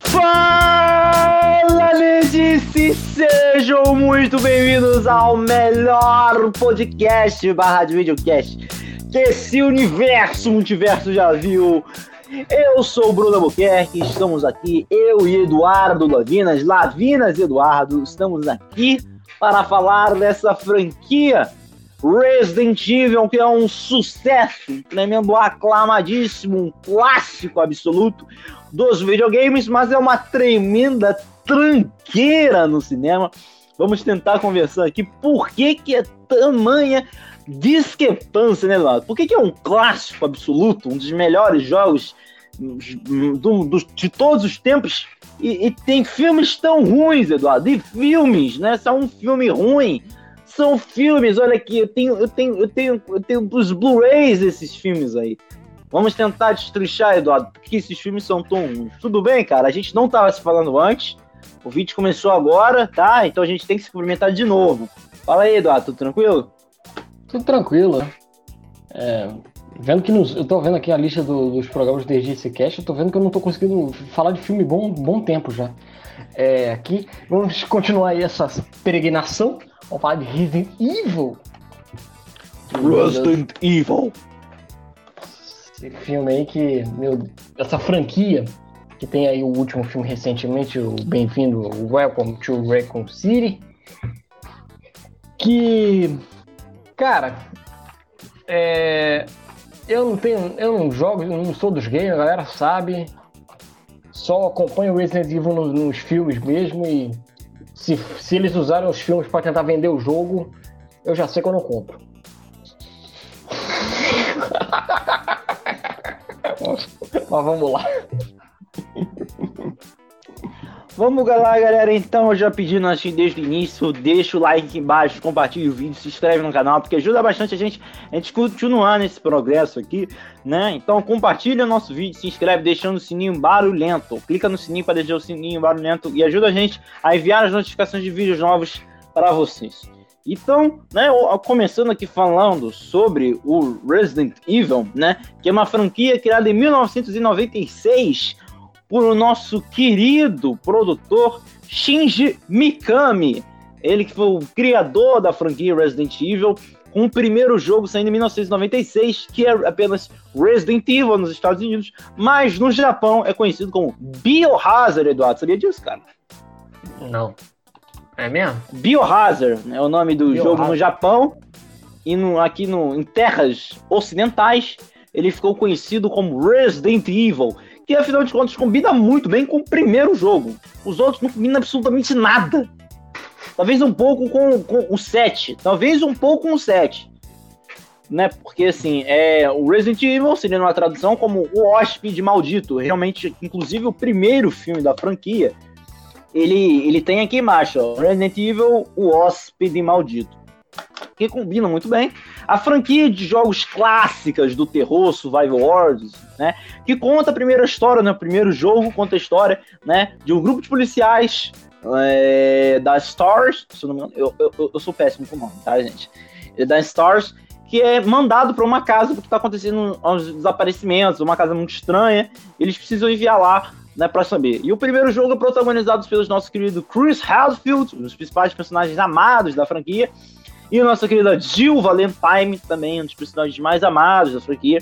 Fala, Nerdice! Sejam muito bem-vindos ao melhor podcast barra de videocast que esse universo, multiverso já viu. Eu sou o Bruno Albuquerque, estamos aqui, eu e Eduardo Lavinas, Lavinas Eduardo, estamos aqui para falar dessa franquia Resident Evil, que é um sucesso, um tremendo aclamadíssimo, um clássico absoluto dos videogames, mas é uma tremenda tranqueira no cinema. Vamos tentar conversar aqui por que, que é tamanha discrepância, né, Eduardo? Por que, que é um clássico absoluto, um dos melhores jogos do, do, de todos os tempos e, e, tem filmes tão ruins, Eduardo? E filmes, né? São um filme ruim. São filmes, olha aqui, eu tenho, eu tenho, eu tenho, eu tenho os Blu-rays desses filmes aí. Vamos tentar destrichar, Eduardo, porque esses filmes são tão ruins. Tudo bem, cara? A gente não tava se falando antes. O vídeo começou agora, tá? Então a gente tem que se cumprimentar de novo. Fala aí, Eduardo, tudo tranquilo? Tudo tranquilo. É, Vendo que nos, eu tô vendo aqui a lista do, dos programas do DGC Cast, eu tô vendo que eu não tô conseguindo falar de filme bom bom tempo já. É, aqui, vamos continuar aí essa peregrinação. Vamos falar de Resident Evil. Resident Evil. Esse filme aí que, meu, essa franquia que tem aí o último filme recentemente, o Bem-vindo, Welcome to Raccoon City. Que, cara, é, eu não tenho. Eu não jogo, eu não sou dos games, a galera sabe. Só acompanho Resident Evil nos, nos filmes mesmo e se, se eles usaram os filmes para tentar vender o jogo, eu já sei que eu não compro. Mas vamos lá. Vamos lá, galera. Então, eu já pedindo assim desde o início, deixa o like aqui embaixo, compartilha o vídeo, se inscreve no canal, porque ajuda bastante a gente, a gente continuar nesse progresso aqui, né? Então, compartilha o nosso vídeo, se inscreve deixando o sininho barulhento. Clica no sininho para deixar o sininho barulhento e ajuda a gente a enviar as notificações de vídeos novos para vocês. Então, né, começando aqui falando sobre o Resident Evil, né, que é uma franquia criada em 1996 por o nosso querido produtor Shinji Mikami. Ele que foi o criador da franquia Resident Evil, com o primeiro jogo saindo em 1996, que é apenas Resident Evil nos Estados Unidos, mas no Japão é conhecido como Biohazard, Eduardo. Sabia disso, cara? Não. É mesmo? Biohazard é o nome do Biohazard. jogo no Japão e no, aqui no, em terras ocidentais ele ficou conhecido como Resident Evil que afinal de contas combina muito bem com o primeiro jogo. Os outros não combinam absolutamente nada. Talvez um pouco com, com o 7. Talvez um pouco com o 7. Né? Porque assim, é, o Resident Evil seria uma tradução como o hóspede maldito. Realmente, inclusive o primeiro filme da franquia, ele, ele tem aqui embaixo, ó, Resident Evil, o hóspede maldito que combinam muito bem. A franquia de jogos clássicas do terror, Survival Wars, né? Que conta a primeira história, né? O primeiro jogo conta a história, né? De um grupo de policiais é, da Stars, se eu não me engano, eu, eu, eu sou péssimo com o nome, tá, gente? É da Stars, que é mandado para uma casa porque está acontecendo uns desaparecimentos, uma casa muito estranha, eles precisam enviar lá né, para saber. E o primeiro jogo é protagonizado pelos nossos queridos Chris Hadfield, um dos principais personagens amados da franquia, e a nossa querida Jill Valentine, também um dos personagens mais amados da franquia,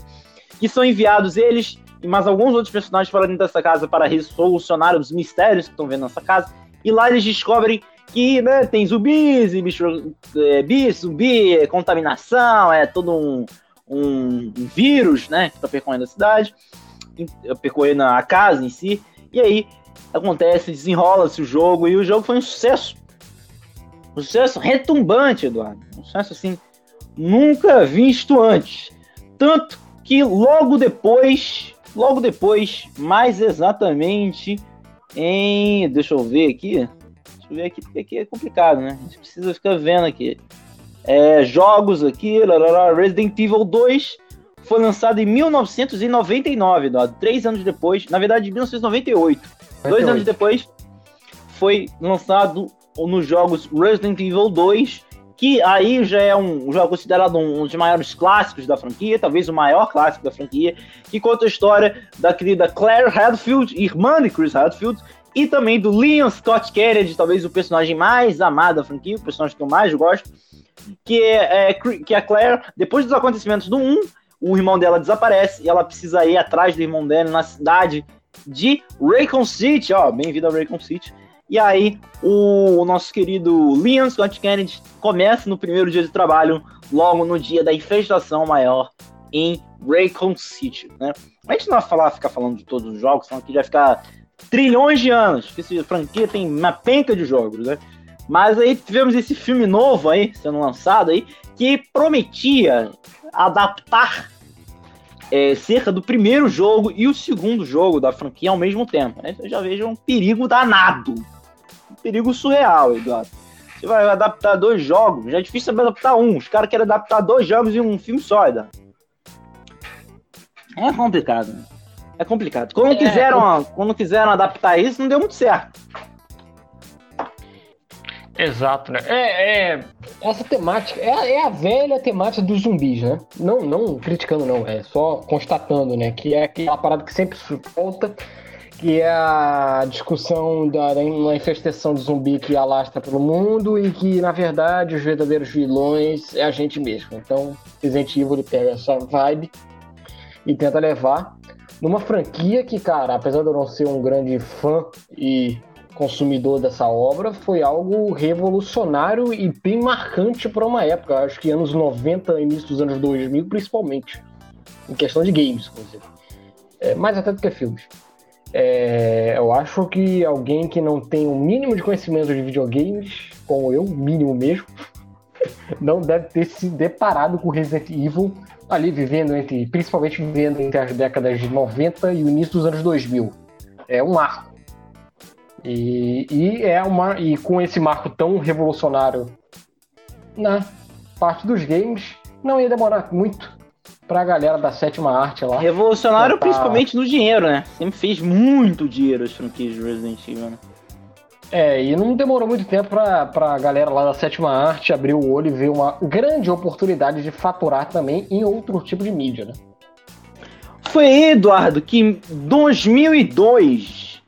que são enviados eles e mais alguns outros personagens para dentro dessa casa para resolucionar os mistérios que estão vendo nessa casa. E lá eles descobrem que né, tem zumbis, e bicho, é, bicho, zumbi, é, contaminação, é todo um, um, um vírus né, que está percorrendo a cidade, percorrendo a casa em si. E aí acontece, desenrola-se o jogo e o jogo foi um sucesso. Um sucesso retumbante, Eduardo. Um sucesso assim, nunca visto antes. Tanto que logo depois, logo depois, mais exatamente em. Deixa eu ver aqui. Deixa eu ver aqui, porque aqui é complicado, né? A gente precisa ficar vendo aqui. É, jogos aqui, Resident Evil 2 foi lançado em 1999, Eduardo, três anos depois, na verdade, em 1998. 98. Dois anos depois foi lançado nos jogos Resident Evil 2, que aí já é um é considerado um, dos maiores clássicos da franquia, talvez o maior clássico da franquia, que conta a história da querida Claire Hadfield, irmã de Chris Hadfield, e também do Leon Scott Kennedy, talvez o personagem mais amado da franquia, o personagem que eu mais gosto, que é, é que é a Claire, depois dos acontecimentos do 1, o irmão dela desaparece e ela precisa ir atrás do irmão dela na cidade de Raycon City, ó, bem-vindo a Raycon City, e aí, o, o nosso querido Leon Scott Kennedy começa no primeiro dia de trabalho, logo no dia da infestação maior em Raycon City, né? A gente não vai falar, ficar falando de todos os jogos, senão aqui vai ficar trilhões de anos, porque essa franquia tem uma penca de jogos, né? Mas aí tivemos esse filme novo aí, sendo lançado aí, que prometia adaptar é, cerca do primeiro jogo e o segundo jogo da franquia ao mesmo tempo. Né? Eu já vejo um perigo danado perigo surreal, Eduardo. Você vai adaptar dois jogos, já é difícil adaptar um. Os caras querem adaptar dois jogos em um filme só, Eduardo. É complicado. Né? É complicado. Quando, é, quiseram, é... quando quiseram adaptar isso, não deu muito certo. Exato, né? É, é essa temática é, é, a velha temática dos zumbis, né? Não, não criticando, não, é só constatando, né? Que é aquela parada que sempre volta que é a discussão da, da infestação do zumbi que alastra pelo mundo e que, na verdade, os verdadeiros vilões é a gente mesmo. Então, Resident Evil ele pega essa vibe e tenta levar numa franquia que, cara, apesar de eu não ser um grande fã e consumidor dessa obra, foi algo revolucionário e bem marcante para uma época, acho que anos 90, início dos anos 2000, principalmente, em questão de games, inclusive. É, mais até do que filmes. É, eu acho que alguém que não tem o um mínimo de conhecimento de videogames, como eu, mínimo mesmo, não deve ter se deparado com Resident Evil ali vivendo entre, principalmente vivendo entre as décadas de 90 e o início dos anos 2000. É um marco. E, e é uma e com esse marco tão revolucionário na parte dos games, não ia demorar muito pra galera da sétima arte lá. Revolucionário principalmente no dinheiro, né? Sempre fez muito dinheiro as franquias de Resident Evil, né? É, e não demorou muito tempo pra, pra galera lá da sétima arte abrir o olho e ver uma grande oportunidade de faturar também em outro tipo de mídia, né? Foi Eduardo que em 2002,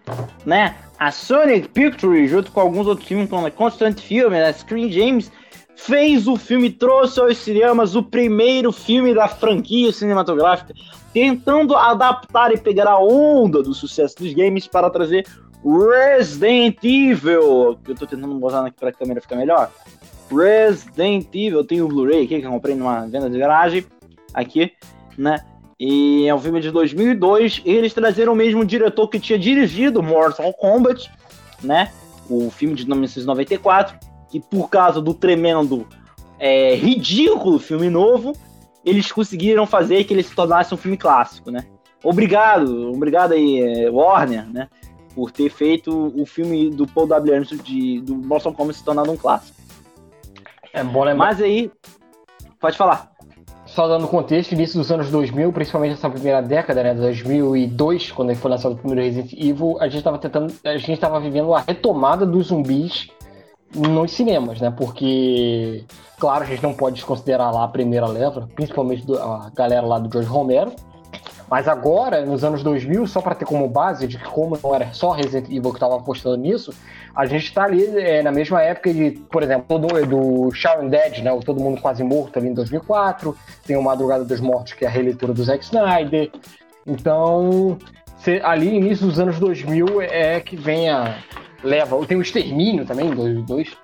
né, a Sonic Pictures, junto com alguns outros filmes, como a Constant Film, a Screen James, fez o filme, trouxe aos cinemas o primeiro filme da franquia cinematográfica, tentando adaptar e pegar a onda do sucesso dos games para trazer Resident Evil. Eu tô tentando mostrar aqui para a câmera ficar melhor. Resident Evil, tenho o Blu-ray aqui que eu comprei numa venda de garagem, aqui, né? E é um filme de 2002. eles trazeram o mesmo diretor que tinha dirigido Mortal Kombat, né? O filme de 1994 que por causa do tremendo é, ridículo filme novo, eles conseguiram fazer que ele se tornasse um filme clássico, né? Obrigado, obrigado aí, é, Warner, né? Por ter feito o filme do Paul W. Anderson de, do Mortal Kombat se tornando um clássico. É bom lembrar. Mas aí, pode falar. Só dando contexto, início dos anos 2000, principalmente essa primeira década, né, 2002, quando foi lançado o primeiro Resident Evil, a gente estava tentando, a gente estava vivendo a retomada dos zumbis nos cinemas, né? Porque, claro, a gente não pode desconsiderar lá a primeira leva, principalmente a galera lá do George Romero. Mas agora, nos anos 2000, só para ter como base de que como não era só Resident Evil que estava apostando nisso, a gente está ali é, na mesma época de, por exemplo, do, do Sharon Dead, né? O Todo Mundo Quase Morto ali em 2004, tem o Madrugada dos Mortos, que é a releitura do Zack Snyder. Então, ali, início dos anos 2000, é que vem a, leva. Tem o Extermínio também, em 2.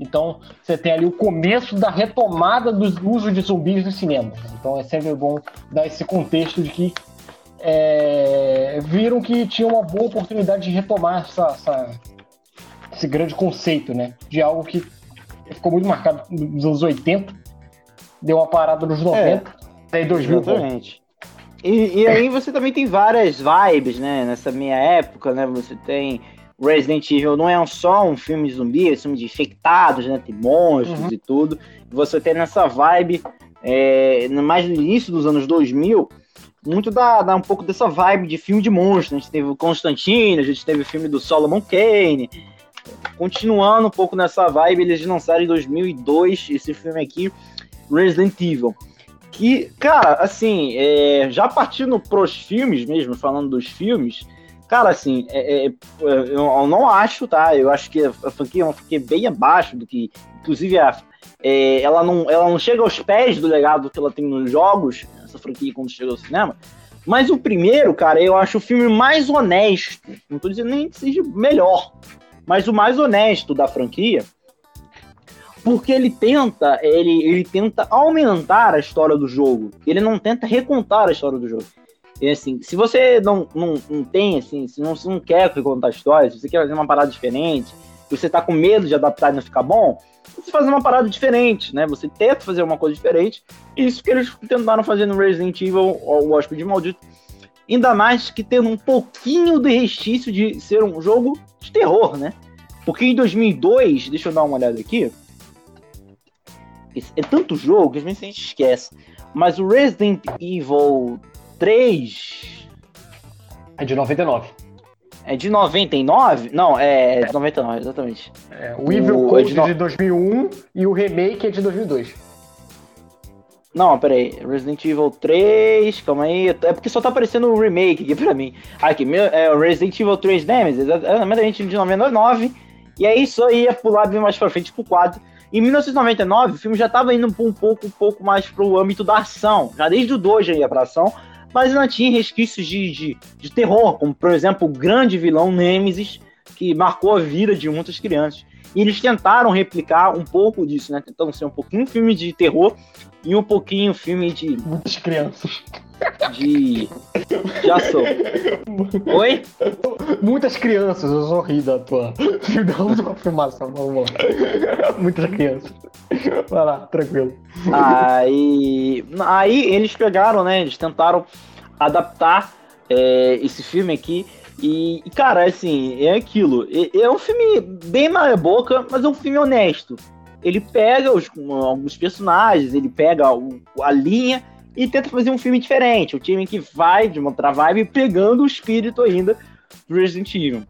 Então, você tem ali o começo da retomada do uso de zumbis no cinema. Então, é sempre bom dar esse contexto de que é, viram que tinha uma boa oportunidade de retomar essa, essa, esse grande conceito, né? De algo que ficou muito marcado nos anos 80, deu uma parada nos 90, é, até 2000. Exatamente. E, e aí você também tem várias vibes, né? Nessa minha época, né? Você tem Resident Evil não é só um filme de zumbi, é um filme de infectados, né? Tem monstros uhum. e tudo. Você tem nessa vibe, é, mais no início dos anos 2000, muito dá, dá um pouco dessa vibe de filme de monstros. A gente teve o Constantine, a gente teve o filme do Solomon Kane. continuando um pouco nessa vibe, eles lançaram em 2002 esse filme aqui, Resident Evil. Que, cara, assim, é, já partindo pros filmes mesmo, falando dos filmes, cara, assim, é, é, eu não acho, tá? Eu acho que a franquia é uma franquia bem abaixo do que, inclusive, a, é, ela, não, ela não chega aos pés do legado que ela tem nos jogos, essa franquia, quando chega ao cinema. Mas o primeiro, cara, eu acho o filme mais honesto. Não tô dizendo nem que seja melhor, mas o mais honesto da franquia porque ele tenta, ele, ele tenta aumentar a história do jogo. Ele não tenta recontar a história do jogo. E assim, se você não, não, não tem, assim, se não, se não quer recontar a história, se você quer fazer uma parada diferente, você tá com medo de adaptar e não ficar bom, você faz uma parada diferente, né? Você tenta fazer uma coisa diferente. Isso que eles tentaram fazer no Resident Evil, o Hóspede Maldito. Ainda mais que tendo um pouquinho de restício de ser um jogo de terror, né? Porque em 2002, deixa eu dar uma olhada aqui, é tanto jogo que às vezes a gente esquece. Mas o Resident Evil 3. É de 99. É de 99? Não, é de 99, exatamente. É, o Evil o, Code é de, no... de 2001 e o remake é de 2002. Não, peraí. Resident Evil 3, calma aí. É porque só tá aparecendo o remake aqui pra mim. Aqui, meu, é o Resident Evil 3 Nemesis, é exatamente de 99. E aí só ia pular bem mais pra frente pro quadro. Em 1999, o filme já estava indo um pouco, um pouco mais para o âmbito da ação. Já desde o 2 já ia para ação, mas ainda tinha resquícios de, de, de, terror, como por exemplo o grande vilão Nemesis, que marcou a vida de muitas crianças. E eles tentaram replicar um pouco disso, né? Tentando ser um pouquinho filme de terror e um pouquinho filme de. Muitas crianças de, de ação. Oi? Muitas crianças, eu sou ri da tua, da tua afirmação, vamos lá. Muitas crianças. Vai lá, tranquilo. Aí, aí eles pegaram, né? Eles tentaram adaptar é, esse filme aqui. E, cara, assim, é aquilo. É, um filme bem meia boca, mas é um filme honesto. Ele pega os, alguns personagens, ele pega a linha e tenta fazer um filme diferente. O time que vai de uma outra vibe pegando o espírito ainda do Resident Evil.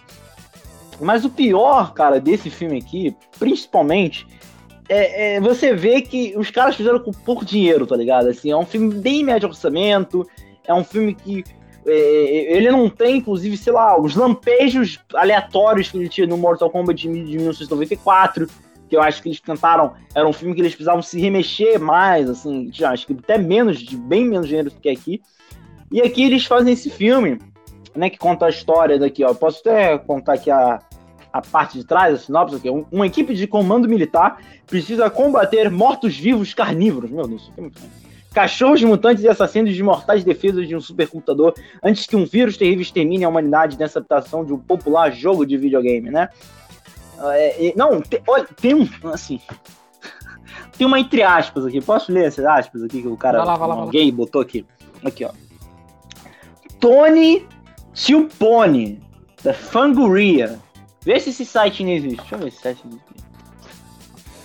Mas o pior, cara, desse filme aqui, principalmente, é, é, você vê que os caras fizeram com pouco dinheiro, tá ligado? Assim, é um filme bem médio orçamento, é um filme que é, ele não tem, inclusive, sei lá, os lampejos aleatórios que ele tinha no Mortal Kombat de, de 1994 eu acho que eles tentaram. Era um filme que eles precisavam se remexer mais, assim, já, acho que até menos, de bem menos dinheiro do que aqui. E aqui eles fazem esse filme, né, que conta a história daqui, ó. Posso até contar aqui a, a parte de trás, a sinopse aqui. Um, uma equipe de comando militar precisa combater mortos-vivos carnívoros. Meu Deus, isso é muito Cachorros mutantes e assassinos de mortais defesas de um supercomputador antes que um vírus terrível extermine a humanidade nessa adaptação de um popular jogo de videogame, né? É, não, tem, olha, tem um. Assim. tem uma entre aspas aqui. Posso ler essas aspas aqui que o cara. Vai lá, vai lá, alguém vai lá. botou aqui. Aqui, ó. Tony Tilpone, da Fangoria. Vê se esse site não existe. Deixa eu ver se esse site existe.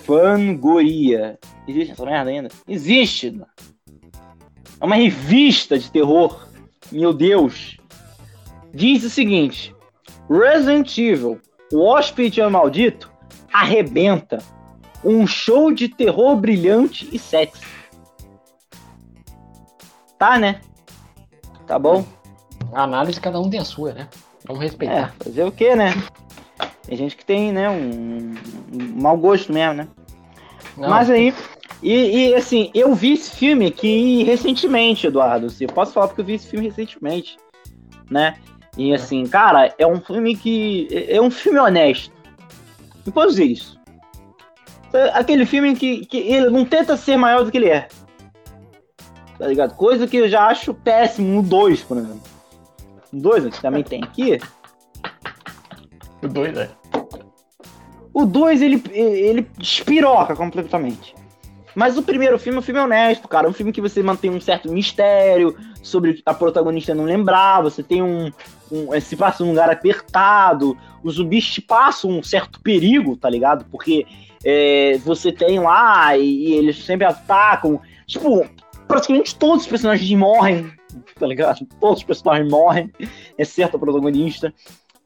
Fangoria. Existe essa merda ainda? Existe! É uma revista de terror. Meu Deus. Diz o seguinte: Resident Evil o Hóspede Maldito arrebenta. Um show de terror brilhante e sexy. Tá, né? Tá bom? A análise cada um tem a sua, né? Vamos respeitar. É, fazer o quê, né? Tem gente que tem, né, um, um mau gosto mesmo, né? Não, Mas aí, e, e, assim, eu vi esse filme aqui recentemente, Eduardo. Eu posso falar porque eu vi esse filme recentemente, né? E assim, cara, é um filme que. É um filme honesto. E posso dizer isso. É aquele filme que, que ele não tenta ser maior do que ele é. Tá ligado? Coisa que eu já acho péssimo no 2, por exemplo. No 2, que também tem aqui. O 2, é. O 2, ele, ele despiroca completamente. Mas o primeiro filme é um filme honesto, cara. É um filme que você mantém um certo mistério sobre a protagonista não lembrar. Você tem um, um, é, se passa num lugar apertado, os zumbis te passam um certo perigo, tá ligado? Porque é, você tem lá e, e, eles sempre atacam. Tipo, praticamente todos os personagens morrem, tá ligado? Todos os personagens morrem, exceto a protagonista.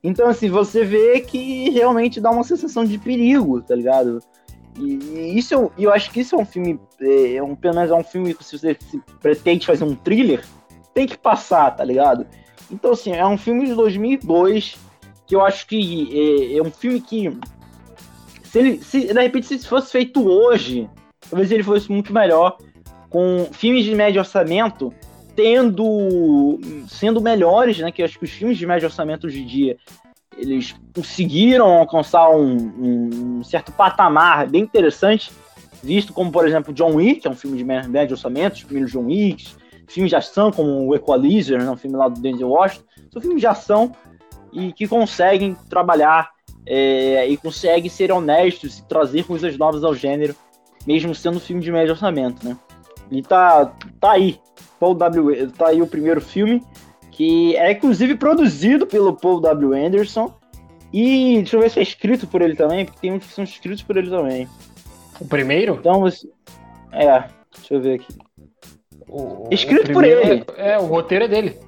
Então, assim, você vê que realmente dá uma sensação de perigo, tá ligado? E, e isso eu, acho que isso é um filme, é, é um, pelo menos é um filme que se você se pretende fazer um thriller, tem que passar, tá ligado? Então, assim, é um filme de 2002 que eu acho que é, é um filme que, se, ele, se de repente se fosse feito hoje, talvez ele fosse muito melhor, com filmes de médio orçamento tendo sendo melhores, né? Que acho que os filmes de médio orçamento hoje em dia eles conseguiram alcançar um, um, certo patamar bem interessante, visto como, por exemplo, John Wick, que é um filme de médio orçamento, os primeiros John Wicks, filmes de ação como o Equalizer, né, um filme lá do Denzel Washington, são filmes de ação e que conseguem trabalhar é, e conseguem ser honestos e trazer coisas novas ao gênero, mesmo sendo um filme de médio orçamento, né? E tá, tá aí, Paul W. Tá aí o primeiro filme, que é inclusive produzido pelo Paul W. Anderson. E deixa eu ver se é escrito por ele também, porque tem uns que são escritos por ele também. O primeiro? Então você. É, deixa eu ver aqui. O, escrito o por ele. É, é, o roteiro é dele.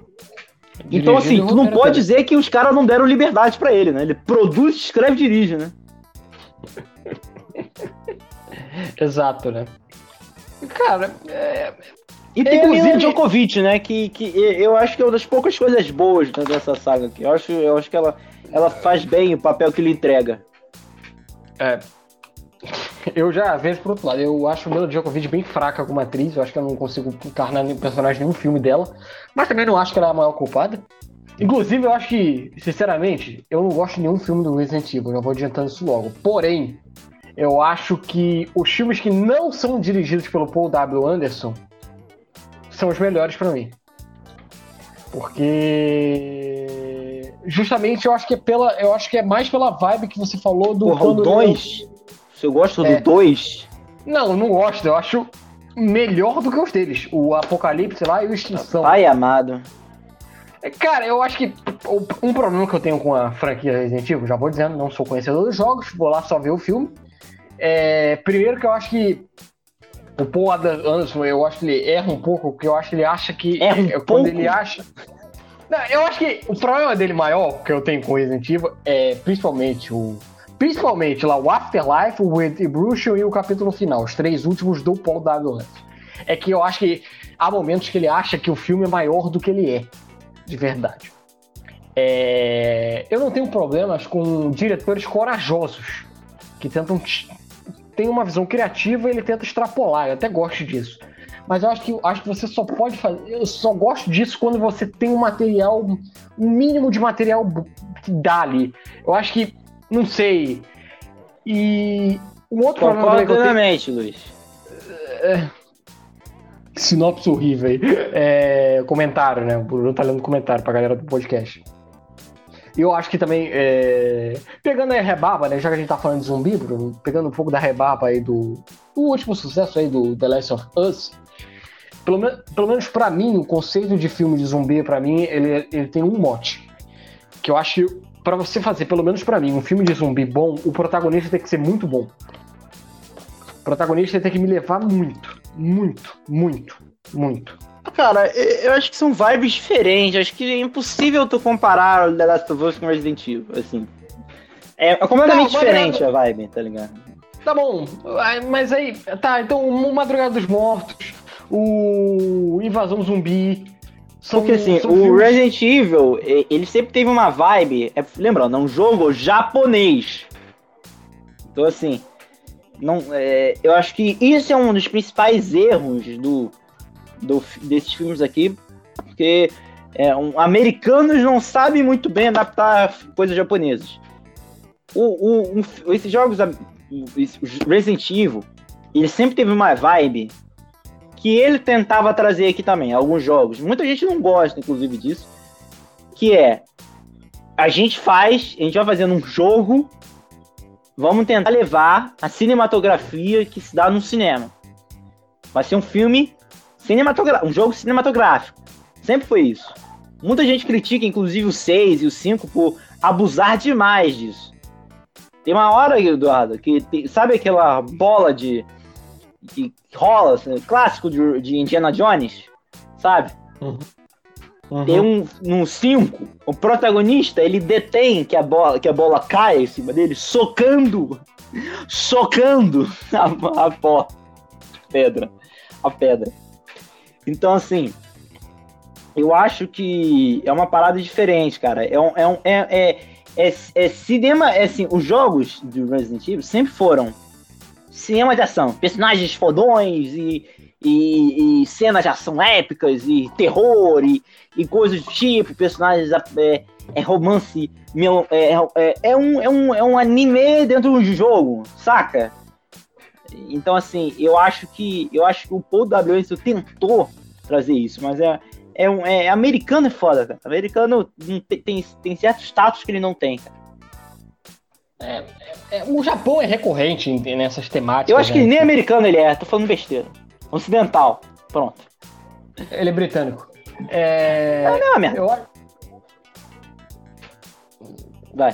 Então, assim, tu não pode dizer que os caras não deram liberdade para ele, né? Ele produz, escreve e dirige, né? Exato, né? Cara, é... E tem é, Mila Djokovic, né? Que, que eu acho que é uma das poucas coisas boas dessa saga aqui. Eu acho, eu acho que ela, ela faz bem o papel que ele entrega. É. Eu já vejo por outro lado. Eu acho Mila Djokovic bem fraca como atriz. Eu acho que eu não consigo encarnar nenhum personagem nenhum filme dela. Mas também não acho que ela é a maior culpada. Inclusive, eu acho que, sinceramente, eu não gosto de nenhum filme do Resident Evil. Já vou adiantando isso logo. Porém, eu acho que os filmes que não são dirigidos pelo Paul W. Anderson são os melhores para mim. Porque justamente eu acho que é pela, eu acho que é mais pela vibe que você falou do Porra, quando o 2. Você gosta é. do 2? Não, não gosto. Eu acho melhor do que os deles. O Apocalipse lá e o Extinção. Pai amado. É, cara, eu acho que um problema que eu tenho com a franquia Resident Evil, já vou dizendo, não sou conhecedor dos jogos, vou lá só ver o filme. É, primeiro que eu acho que o Paul Anderson, eu acho que ele erra um pouco, porque eu acho que ele acha que. Erra um quando pouco? ele acha. Não, eu acho que o problema dele maior que eu tenho com Resident Evil é principalmente o. Principalmente lá o Afterlife, o Retribution e o capítulo final, os três últimos do Paul W. É que eu acho que há momentos que ele acha que o filme é maior do que ele é, de verdade. É... Eu não tenho problemas com diretores corajosos que tentam tem uma visão criativa e ele tenta extrapolar. Eu até gosto disso. Mas eu acho que, acho que você só pode fazer. Eu só gosto disso quando você tem um material, um mínimo de material que dá ali. Eu acho que. Não sei. E. Um outro Concordo problema. Plenamente, tenho... Luiz. É... Sinopse horrível aí. É... Comentário, né? O Bruno tá lendo comentário pra galera do podcast. E eu acho que também, é... pegando aí a rebarba, né? Já que a gente tá falando de zumbi, Bruno, pegando um pouco da rebarba aí do, do último sucesso aí do The Last of Us, pelo, me... pelo menos para mim, o conceito de filme de zumbi, para mim, ele, ele tem um mote. Que eu acho para você fazer, pelo menos para mim, um filme de zumbi bom, o protagonista tem que ser muito bom. O protagonista tem que me levar muito, muito, muito, muito. Cara, eu acho que são vibes diferentes. Acho que é impossível tu comparar o The Last of Us com Resident Evil, assim. É completamente não, diferente a vibe, tá ligado? Tá bom, mas aí, tá, então o Madrugada dos Mortos, o Invasão Zumbi. São, Porque assim, o filmes... Resident Evil, ele sempre teve uma vibe. É, lembrando, é um jogo japonês. Então assim, não, é, eu acho que isso é um dos principais erros do, do, desses filmes aqui, porque é, um, americanos não sabem muito bem adaptar coisas japonesas. O, o, um, esses jogos, Resident Evil, ele sempre teve uma vibe que ele tentava trazer aqui também, alguns jogos. Muita gente não gosta, inclusive, disso. Que é a gente faz, a gente vai fazendo um jogo, vamos tentar levar a cinematografia que se dá no cinema. Vai ser um filme cinematográfico, um jogo cinematográfico. Sempre foi isso. Muita gente critica, inclusive, o 6 e o 5 por abusar demais disso. Tem uma hora, Eduardo, que tem, sabe aquela bola de. Que rola, assim, clássico de, de, Indiana Jones? Sabe? Uhum. Uhum. Tem um, no 5, o protagonista, ele detém que a bola, que a bola cai em cima dele, socando, socando a, a pó, pedra, a pedra. Então, assim, eu acho que é uma parada diferente, cara. É, um, é, um, é, é, é, é cinema, é assim, os jogos do Resident Evil sempre foram cinema de ação, personagens fodões e, e, e cenas de ação épicas e terror e, e coisas do tipo, personagens é, é romance, é, é, é, um, é, um, é um anime dentro do jogo, saca? Então assim, eu acho que eu acho que o Paul W. tentou trazer isso, mas é, é, um, é americano é foda, cara. Americano tem, tem, tem certos status que ele não tem, cara. É, é, o Japão é recorrente nessas temáticas. Eu acho né? que nem americano ele é, tô falando besteira. Ocidental. Pronto. Ele é britânico. É. Não, não, merda. Eu... Vai.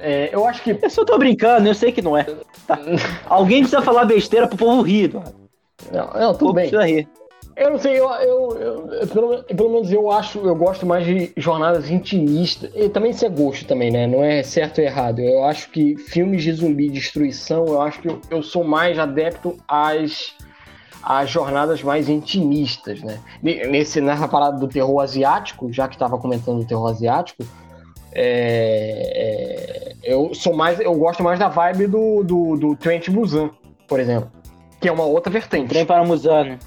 É, eu acho que. Eu só tô brincando, eu sei que não é. Tá. Alguém precisa falar besteira pro povo rir. Não, não tudo bem. Precisa rir. Eu não sei, eu, eu, eu, pelo, pelo, menos eu acho, eu gosto mais de jornadas intimistas. E também isso é gosto também, né? Não é certo ou errado. Eu acho que filmes de zumbi, destruição, eu acho que eu, eu sou mais adepto às, às jornadas mais intimistas, né? Nesse, nessa parada do terror asiático, já que estava comentando o terror asiático, é, é, eu sou mais, eu gosto mais da vibe do, do, do Trent Busan, por exemplo. Que é uma outra vertente. Trem para Musan, né?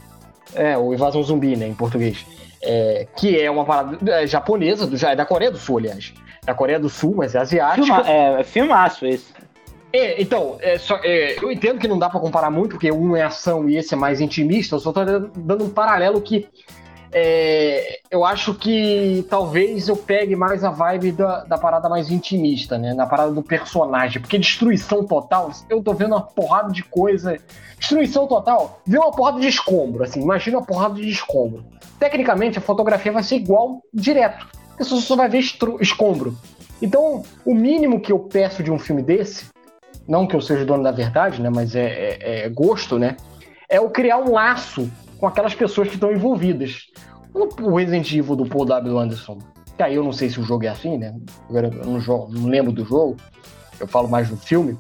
É, o Invasão Zumbi, né, em português. É, que é uma parada é, japonesa, do, já é da Coreia do Sul, aliás. Da Coreia do Sul, mas é asiática. Filma, é, é filmaço esse. É, então, é, só, é, eu entendo que não dá para comparar muito, porque um é ação e esse é mais intimista, eu só tô dando um paralelo que é, eu acho que talvez eu pegue mais a vibe da, da, parada mais intimista, né? Na parada do personagem. Porque destruição total, eu tô vendo uma porrada de coisa. Destruição total, vê uma porrada de escombro, assim, imagina uma porrada de escombro. Tecnicamente, a fotografia vai ser igual direto. Você só vai ver escombro. Então, o mínimo que eu peço de um filme desse, não que eu seja dono da verdade, né? Mas é, é, é gosto, né? É eu criar um laço com aquelas pessoas que estão envolvidas. O Resident Evil do Paul W. Anderson, que aí eu não sei se o jogo é assim, né? Agora eu não, jogo, não lembro do jogo, eu falo mais do filme.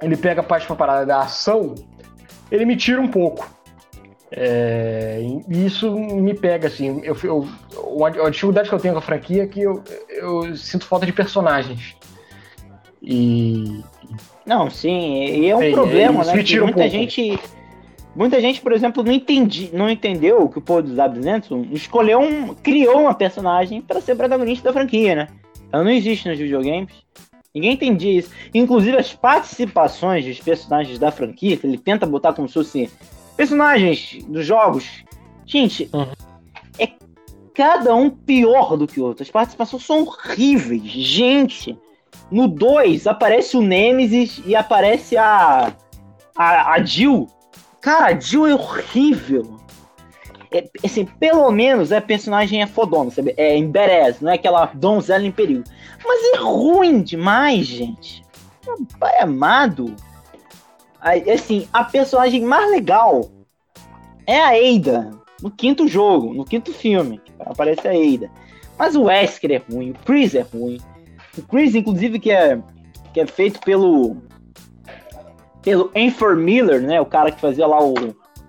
Ele pega a parte pra parada da ação, ele me tira um pouco. É, e isso me pega, assim. Eu, eu, a dificuldade que eu tenho com a franquia é que eu, eu sinto falta de personagens. E. Não, sim, e é um é, problema, né? Que muita um gente Muita gente, por exemplo, não, entendi, não entendeu que o Paul W. Anderson escolheu um. criou uma personagem para ser protagonista da franquia, né? Ela não existe nos videogames. Ninguém entendia isso. Inclusive as participações dos personagens da franquia, que ele tenta botar como se fossem personagens dos jogos. Gente, uhum. é cada um pior do que o outro. As participações são horríveis. Gente, no 2 aparece o Nemesis e aparece a. A, a Jill Cara, a Jill é horrível. É, assim, pelo menos a personagem é fodona, sabe? É em badass, não é aquela donzela em perigo. Mas é ruim demais, gente. Pai amado. Assim, a personagem mais legal é a Ada. No quinto jogo, no quinto filme, aparece a Ada. Mas o Wesker é ruim, o Chris é ruim. O Chris, inclusive, que é, que é feito pelo pelo Enfer Miller, né, o cara que fazia lá o,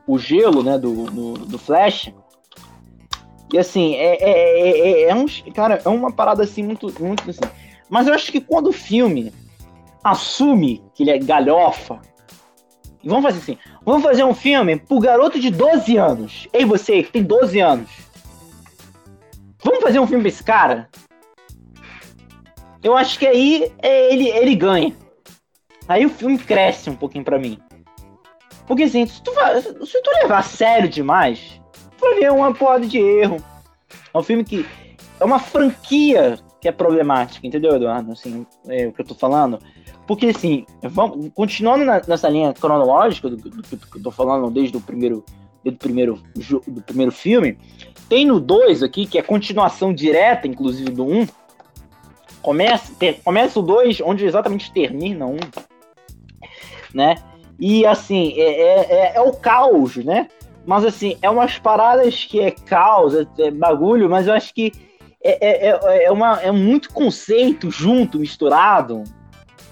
o gelo, né, do, do, do Flash. E assim, é, é, é, é, um, cara, é uma parada assim muito, muito assim. Mas eu acho que quando o filme assume que ele é galhofa, e vamos fazer assim, vamos fazer um filme pro garoto de 12 anos. Ei, você que tem 12 anos. Vamos fazer um filme pra esse cara? Eu acho que aí ele, ele ganha. Aí o filme cresce um pouquinho para mim. Porque assim, se tu, se tu levar a sério demais, tu vai ver uma porrada de erro. É um filme que. É uma franquia que é problemática, entendeu, Eduardo? Assim, é o que eu tô falando. Porque assim, vamos, continuando na, nessa linha cronológica do, do, do, que eu tô falando desde o primeiro. Desde o primeiro, do primeiro filme, tem no 2 aqui, que é continuação direta, inclusive, do 1. Um, começa, começa o 2, onde exatamente termina o 1. Né? E assim, é, é, é, é o caos, né? Mas assim, é umas paradas que é causa, é bagulho, mas eu acho que é, é, é, é uma, é muito conceito junto, misturado.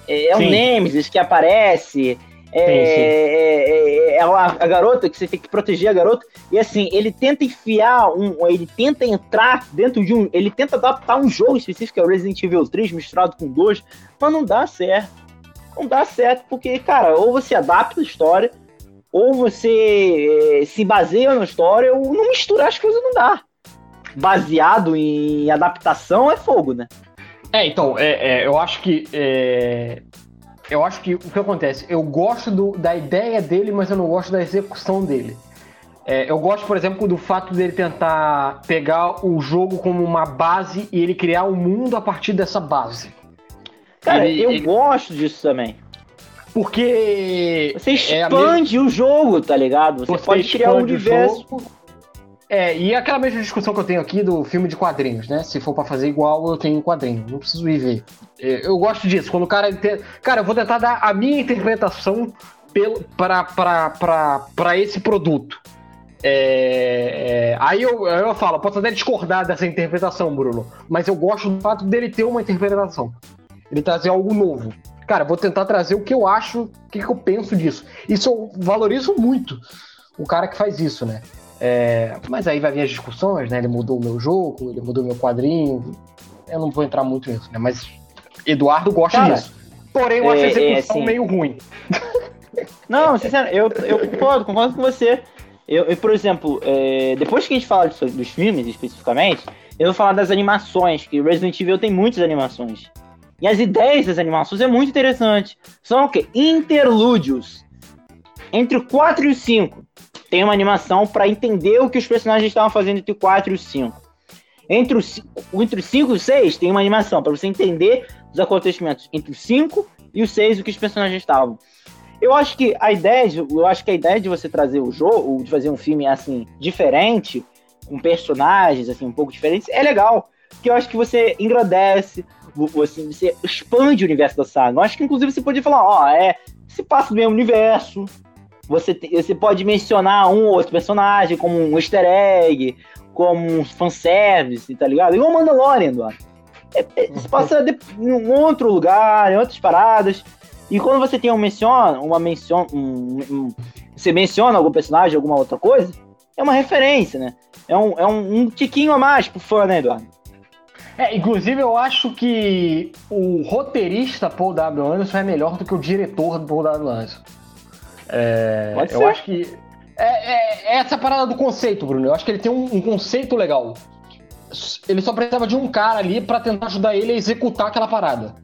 É, é um Nemesis que aparece. É, é, é, é a, a, garota que você tem que proteger a garota. E assim, ele tenta enfiar um. Ele tenta entrar dentro de um. Ele tenta adaptar um jogo específico, que é o Resident Evil 3 misturado com 2, mas não dá certo. Não dá certo, porque, cara, ou você adapta a história, ou você é, se baseia na história, ou não misturar as coisas não dá. Baseado em adaptação é fogo, né? É, então, é, é eu acho que. É, eu acho que o que acontece? Eu gosto do, da ideia dele, mas eu não gosto da execução dele. É, eu gosto, por exemplo, do fato dele tentar pegar o jogo como uma base e ele criar um mundo a partir dessa base. Cara, ele, eu ele... gosto disso também. Porque. Você expande é o jogo, tá ligado? Você, Você pode criar um universo. É, e aquela mesma discussão que eu tenho aqui do filme de quadrinhos, né? Se for para fazer igual, eu tenho um quadrinho. Não preciso ir ver. É, eu gosto disso. Quando o cara. Cara, eu vou tentar dar a minha interpretação para esse produto. É, é, aí eu, eu falo, posso até discordar dessa interpretação, Bruno, mas eu gosto do fato dele ter uma interpretação. Ele trazer algo novo. Cara, vou tentar trazer o que eu acho, o que, que eu penso disso. Isso eu valorizo muito o cara que faz isso, né? É, mas aí vai vir as discussões, né? Ele mudou o meu jogo, ele mudou o meu quadrinho. Eu não vou entrar muito nisso, né? Mas Eduardo gosta cara, disso. Porém, eu acho a é, é, execução assim... meio ruim. Não, sinceramente, eu, eu concordo, concordo com você. Eu, eu por exemplo, é, depois que a gente fala disso, dos filmes especificamente, eu vou falar das animações, que Resident Evil tem muitas animações. E as ideias das animações é muito interessante. São o quê? Interlúdios. Entre o 4 e o 5, tem uma animação para entender o que os personagens estavam fazendo entre o 4 e o 5. Entre o, entre o 5 e o 6, tem uma animação para você entender os acontecimentos entre o 5 e o 6, o que os personagens estavam. Eu acho que a ideia, de, eu acho que a ideia de você trazer o jogo, de fazer um filme assim diferente, com personagens assim um pouco diferentes, é legal, porque eu acho que você engrandece, você, você expande o universo da saga. Eu acho que inclusive você podia falar, ó, é, se passa do mesmo universo. Você, você pode mencionar um ou outro personagem como um easter egg, como um fanservice, tá ligado? Igual Mandalorian, Eduardo. É, é, se passa de, em um outro lugar, em outras paradas. E quando você tem um menciona, uma menciona, um, um, você menciona algum personagem, alguma outra coisa, é uma referência, né? É um, é um, um tiquinho a mais pro fã, né, Eduardo? É, inclusive eu acho que o roteirista Paul W. Anderson é melhor do que o diretor Paul W. Anderson. É, Pode eu ser. acho que. É, é, é, essa parada do conceito, Bruno. Eu acho que ele tem um, um conceito legal. Ele só precisava de um cara ali para tentar ajudar ele a executar aquela parada.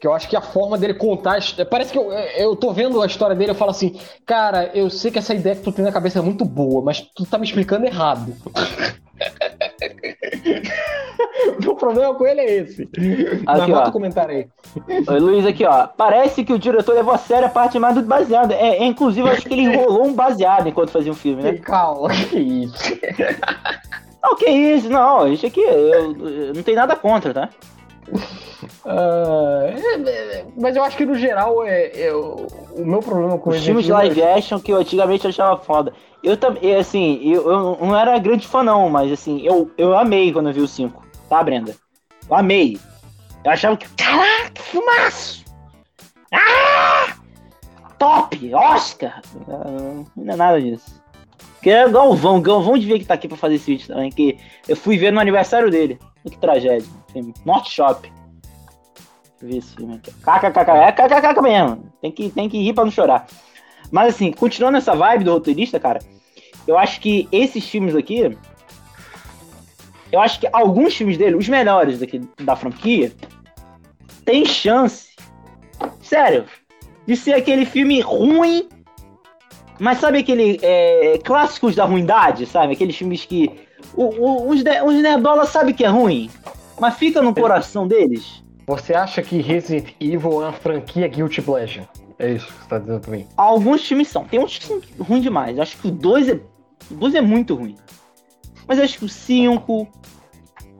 Que eu acho que a forma dele contar. Parece que eu, eu tô vendo a história dele eu falo assim, cara, eu sei que essa ideia que tu tem na cabeça é muito boa, mas tu tá me explicando errado. o problema com ele é esse. Aqui, ó. comentário aí. Oi, Luiz, aqui, ó. Parece que o diretor levou a sério a parte mais do baseado. É, é inclusive, acho que ele enrolou um baseado enquanto fazia um filme, né? Calma, que isso. Não, que isso, não. Isso aqui, eu, eu não tenho nada contra, tá? Uh, mas eu acho que no geral é, é o meu problema com os filmes de live action que eu antigamente achava foda. Eu também, assim, eu, eu não era grande fã não, mas assim, eu, eu amei quando eu vi o 5, tá, Brenda? Eu amei. Eu achava que, caraca, que filmaço! Ah! Top! Oscar! Não é nada disso. Que é Galvão, Galvão devia que tá aqui pra fazer esse vídeo também, que eu fui ver no aniversário dele. Que tragédia. Norte Shop. Vi esse filme aqui. KKKK. É KKKK mesmo. Tem que, tem que rir pra não chorar. Mas assim, continuando essa vibe do roteirista, cara, eu acho que esses filmes aqui. Eu acho que alguns filmes dele, os melhores daqui da franquia, tem chance. Sério. De ser aquele filme ruim. Mas sabe aquele. É, clássicos da ruindade, sabe? Aqueles filmes que. O, o, os, os nerdolas sabem que é ruim. Mas fica no coração deles. Você acha que Resident Evil é uma franquia Guilty Pleasure? É isso que você tá dizendo pra mim. Alguns filmes são. Tem uns que são ruins demais. Acho que o 2 é. O 2 é muito ruim. Mas eu acho que o 5.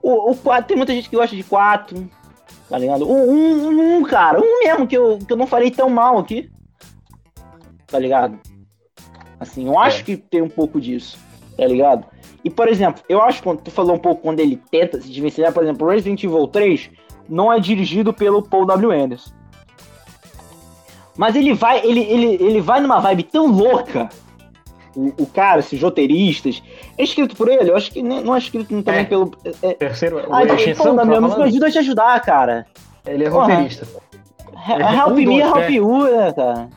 O 4. Tem muita gente que gosta de 4. Tá ligado? O 1, um, um, cara. Um mesmo que eu, que eu não falei tão mal aqui. Tá ligado? Assim, eu acho é. que tem um pouco disso, tá ligado? E, por exemplo, eu acho que tu falou um pouco quando ele tenta se desvencilhar, por exemplo, Resident Evil 3 não é dirigido pelo Paul W. Anderson. Mas ele vai, ele, ele, ele vai numa vibe tão louca. O, o cara, esses roteiristas. É escrito por ele, eu acho que não é escrito também é. pelo. É, Terceiro, o ah, Paul W. Anderson ajuda a te ajudar, cara. Ele é roteirista. Porra, help um, me, dois, help you, né, cara?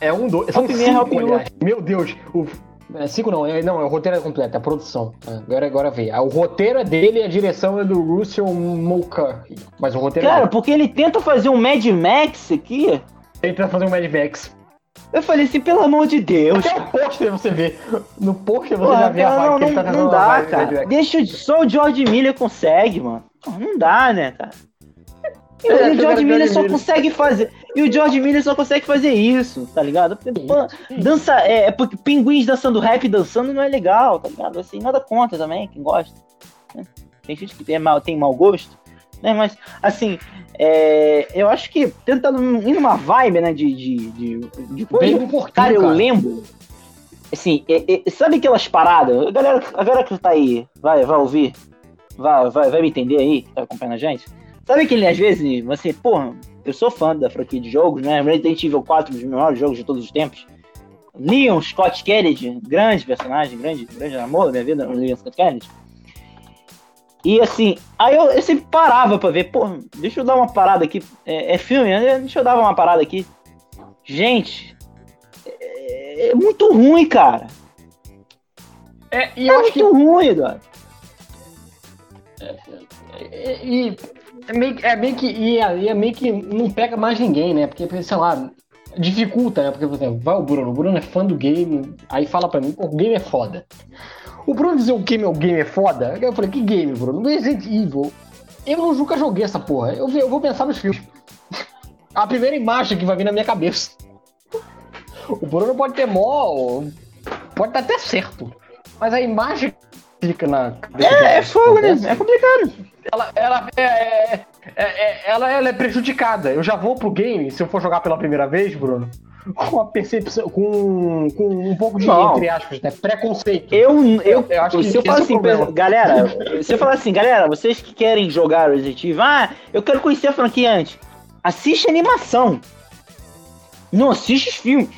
É um, dois. São cinco, help you. Meu Deus, o é, cinco não, é, não, é o roteiro é completo, é a produção. É, agora, agora vê. O roteiro é dele e a direção é do Russell Mulcahy. Mas o roteiro é Cara, é porque ele tenta fazer um Mad Max aqui. Ele tenta fazer um Mad Max. Eu falei assim, pelo amor de Deus. Até o pôster você vê. No pôster você Pô, já vê a vibe não, que ele tá Não dá, cara. Deixa só o George Miller consegue, mano. Não dá, né, cara? E é, o George Miller só consegue fazer. E o George Miller só consegue fazer isso, tá ligado? Porque, dança. É, é, porque pinguins dançando rap dançando não é legal, tá ligado? Assim, nada contra também, quem gosta. Tem gente que tem mau, tem mau gosto, né? Mas, assim, é, eu acho que tentando ir numa vibe, né, de, de, de, de coisa. Bem cara, cara, eu lembro. Assim, é, é, sabe aquelas paradas? A galera, a galera que tá aí, vai, vai ouvir, vai, vai, vai me entender aí, que tá acompanhando a gente Sabe que ele, às vezes, você, porra, eu sou fã da franquia de jogos, né? Resident Evil 4, um dos melhores jogos de todos os tempos. Leon Scott Kennedy, grande personagem, grande, grande amor da minha vida, o Leon Scott Kennedy. E assim, aí eu, eu, sempre parava pra ver, pô, deixa eu dar uma parada aqui. É, é filme, né? Deixa eu dar uma parada aqui. Gente, é, é muito ruim, cara. É, e é muito que... ruim, Eduardo. É, e, e é meio, é meio que. E aí é meio que não pega mais ninguém, né? Porque, sei lá, dificulta, né? Porque, por exemplo, vai o Bruno, o Bruno é fã do game, aí fala pra mim, o game é foda. O Bruno dizer o game, o game é foda, eu falei, que game, Bruno? Resident Evil. Eu nunca joguei essa porra. Eu, eu vou pensar nos filmes. A primeira imagem que vai vir na minha cabeça. O Bruno pode ter mó. Pode estar até certo. Mas a imagem fica na. É, é fogo, né? É complicado ela, ela, é, é, é, ela, ela é prejudicada. Eu já vou pro game, se eu for jogar pela primeira vez, Bruno, com a percepção, com, com um pouco de, Não. entre aspas, né, preconceito. Eu, eu, eu acho que se eu falar assim, galera, se eu falar assim, galera, vocês que querem jogar Resident Evil, ah, eu quero conhecer a franquia antes. Assiste animação. Não assiste os filmes.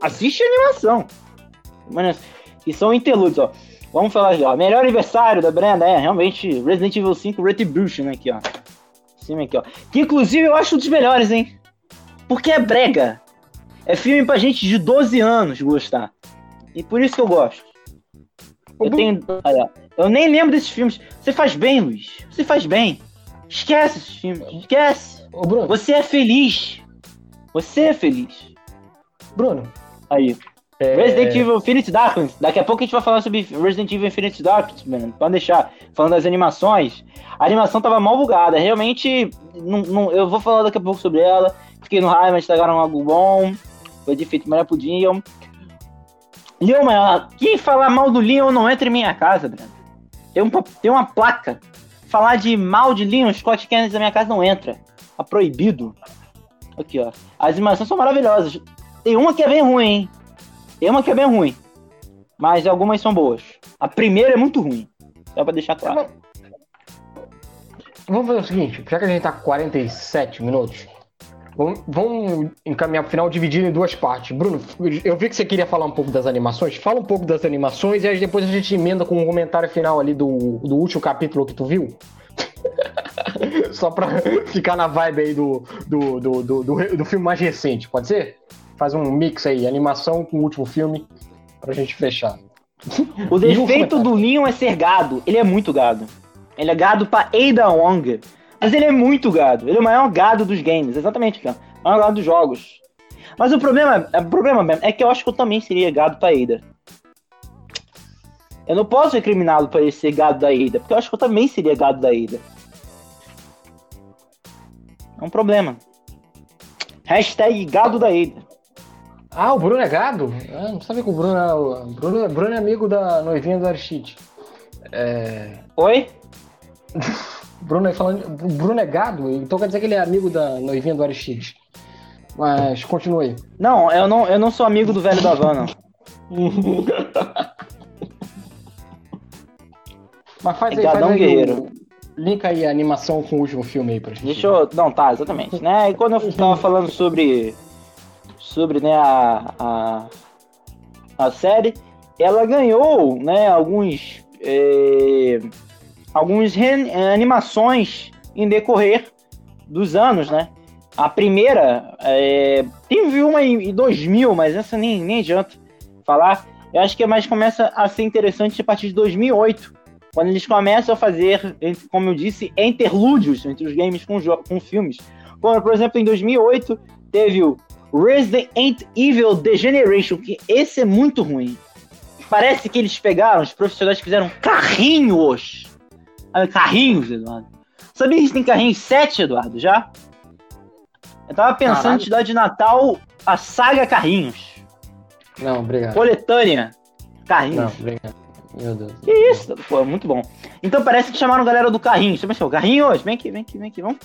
Assiste animação. Mano, que são interlúdios, ó. Vamos falar aqui, ó. Melhor aniversário da Brenda é realmente Resident Evil 5 Retribution né, aqui, ó. Cima aqui, ó. Que inclusive eu acho um dos melhores, hein? Porque é brega. É filme pra gente de 12 anos gostar. E por isso que eu gosto. Eu tenho. Olha, eu nem lembro desses filmes. Você faz bem, Luiz. Você faz bem. Esquece esses filmes. Esquece. Ô, Bruno. Você é feliz. Você é feliz. Bruno. Aí. É... Resident Evil Infinite Darkness. Daqui a pouco a gente vai falar sobre Resident Evil Infinite Darkness, mano. Pode deixar. Falando das animações. A animação tava mal bugada. Realmente, não, não, eu vou falar daqui a pouco sobre ela. Fiquei no raio, mas estragaram algo bom. Foi de feito melhor podiam. Leon, mano, quem falar mal do Leon não entra em minha casa, Breno. Tem, um, tem uma placa. Falar de mal de Leon Scott Kennedy na minha casa não entra. Tá proibido. Aqui, ó. As animações são maravilhosas. Tem uma que é bem ruim, hein? Tem uma que é bem ruim, mas algumas são boas. A primeira é muito ruim, só pra deixar claro. Vamos fazer o seguinte, já que a gente tá com 47 minutos, vamos, vamos encaminhar pro final dividido em duas partes. Bruno, eu vi que você queria falar um pouco das animações. Fala um pouco das animações e aí depois a gente emenda com um comentário final ali do, do último capítulo que tu viu. Só pra ficar na vibe aí do, do, do, do, do, do filme mais recente, pode ser? Faz um mix aí, animação com o último filme, pra gente fechar. O defeito do Leon é ser gado. Ele é muito gado. Ele é gado pra Ada Wong. Mas ele é muito gado. Ele é o maior gado dos games. Exatamente, cara. O maior gado dos jogos. Mas o problema, o problema mesmo é que eu acho que eu também seria gado pra Ada. Eu não posso recriminá-lo por ele ser gado da Ada, porque eu acho que eu também seria gado da Ada. É um problema. Hashtag gado da Ada. Ah, o Bruno é gado? Ah, não sabia que o Bruno é. O Bruno, Bruno é amigo da noivinha do Aristide. É... Oi? Bruno é falando. Bruno é gado, então quer dizer que ele é amigo da noivinha do Aristide. Mas continue aí. Não, eu não, eu não sou amigo do velho da Havana. Mas faz aí, faz aí Guerreiro. O... Linka aí a animação com o último filme aí pra gente. Deixa eu. Não, tá, exatamente. Né? E quando eu tava falando sobre. Sobre né, a, a, a série, ela ganhou né, alguns. É, algumas animações em decorrer dos anos, né? A primeira, é, teve uma em 2000, mas essa nem, nem adianta falar. Eu acho que é mais começa a ser interessante a partir de 2008, quando eles começam a fazer, como eu disse, interlúdios entre os games com, com filmes. Como, por exemplo, em 2008 teve o Resident Evil Degeneration, que esse é muito ruim. Parece que eles pegaram, os profissionais fizeram carrinhos. Ah, carrinhos, Eduardo. Sabia que têm carrinhos 7, Eduardo, já? Eu tava pensando Caralho. em te dar de Natal a saga Carrinhos. Não, obrigado. Coletânea. Carrinhos. Não, obrigado. Meu Deus. Que isso? Pô, muito bom. Então parece que chamaram a galera do carrinho. Você pensou, carrinhos, vem aqui, vem aqui, vem aqui. Vamos.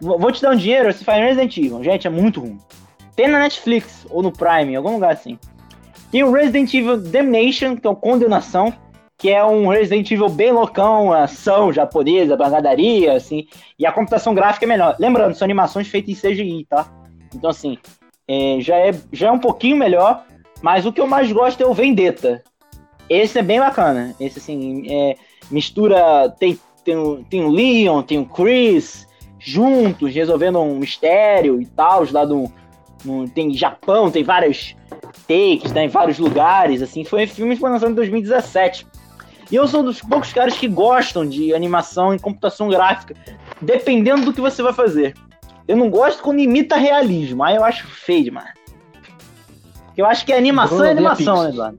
Vou te dar um dinheiro, você faz Resident Evil. Gente, é muito ruim. Tem na Netflix ou no Prime, em algum lugar assim. Tem o Resident Evil Damnation, que é o Condenação, que é um Resident Evil bem loucão, ação japonesa, pancadaria, assim, e a computação gráfica é melhor. Lembrando, são animações feitas em CGI, tá? Então, assim, é, já, é, já é um pouquinho melhor, mas o que eu mais gosto é o Vendetta. Esse é bem bacana. Esse, assim, é, mistura. Tem, tem, tem o Leon, tem o Chris, juntos, resolvendo um mistério e tal, lá do. No, tem Japão, tem vários takes, né, em vários lugares, assim. Foi um filme que foi lançado em 2017. E eu sou dos poucos caras que gostam de animação em computação gráfica, dependendo do que você vai fazer. Eu não gosto quando imita realismo, aí eu acho feio demais. Porque eu acho que animação Bruno é animação, né, Eduardo?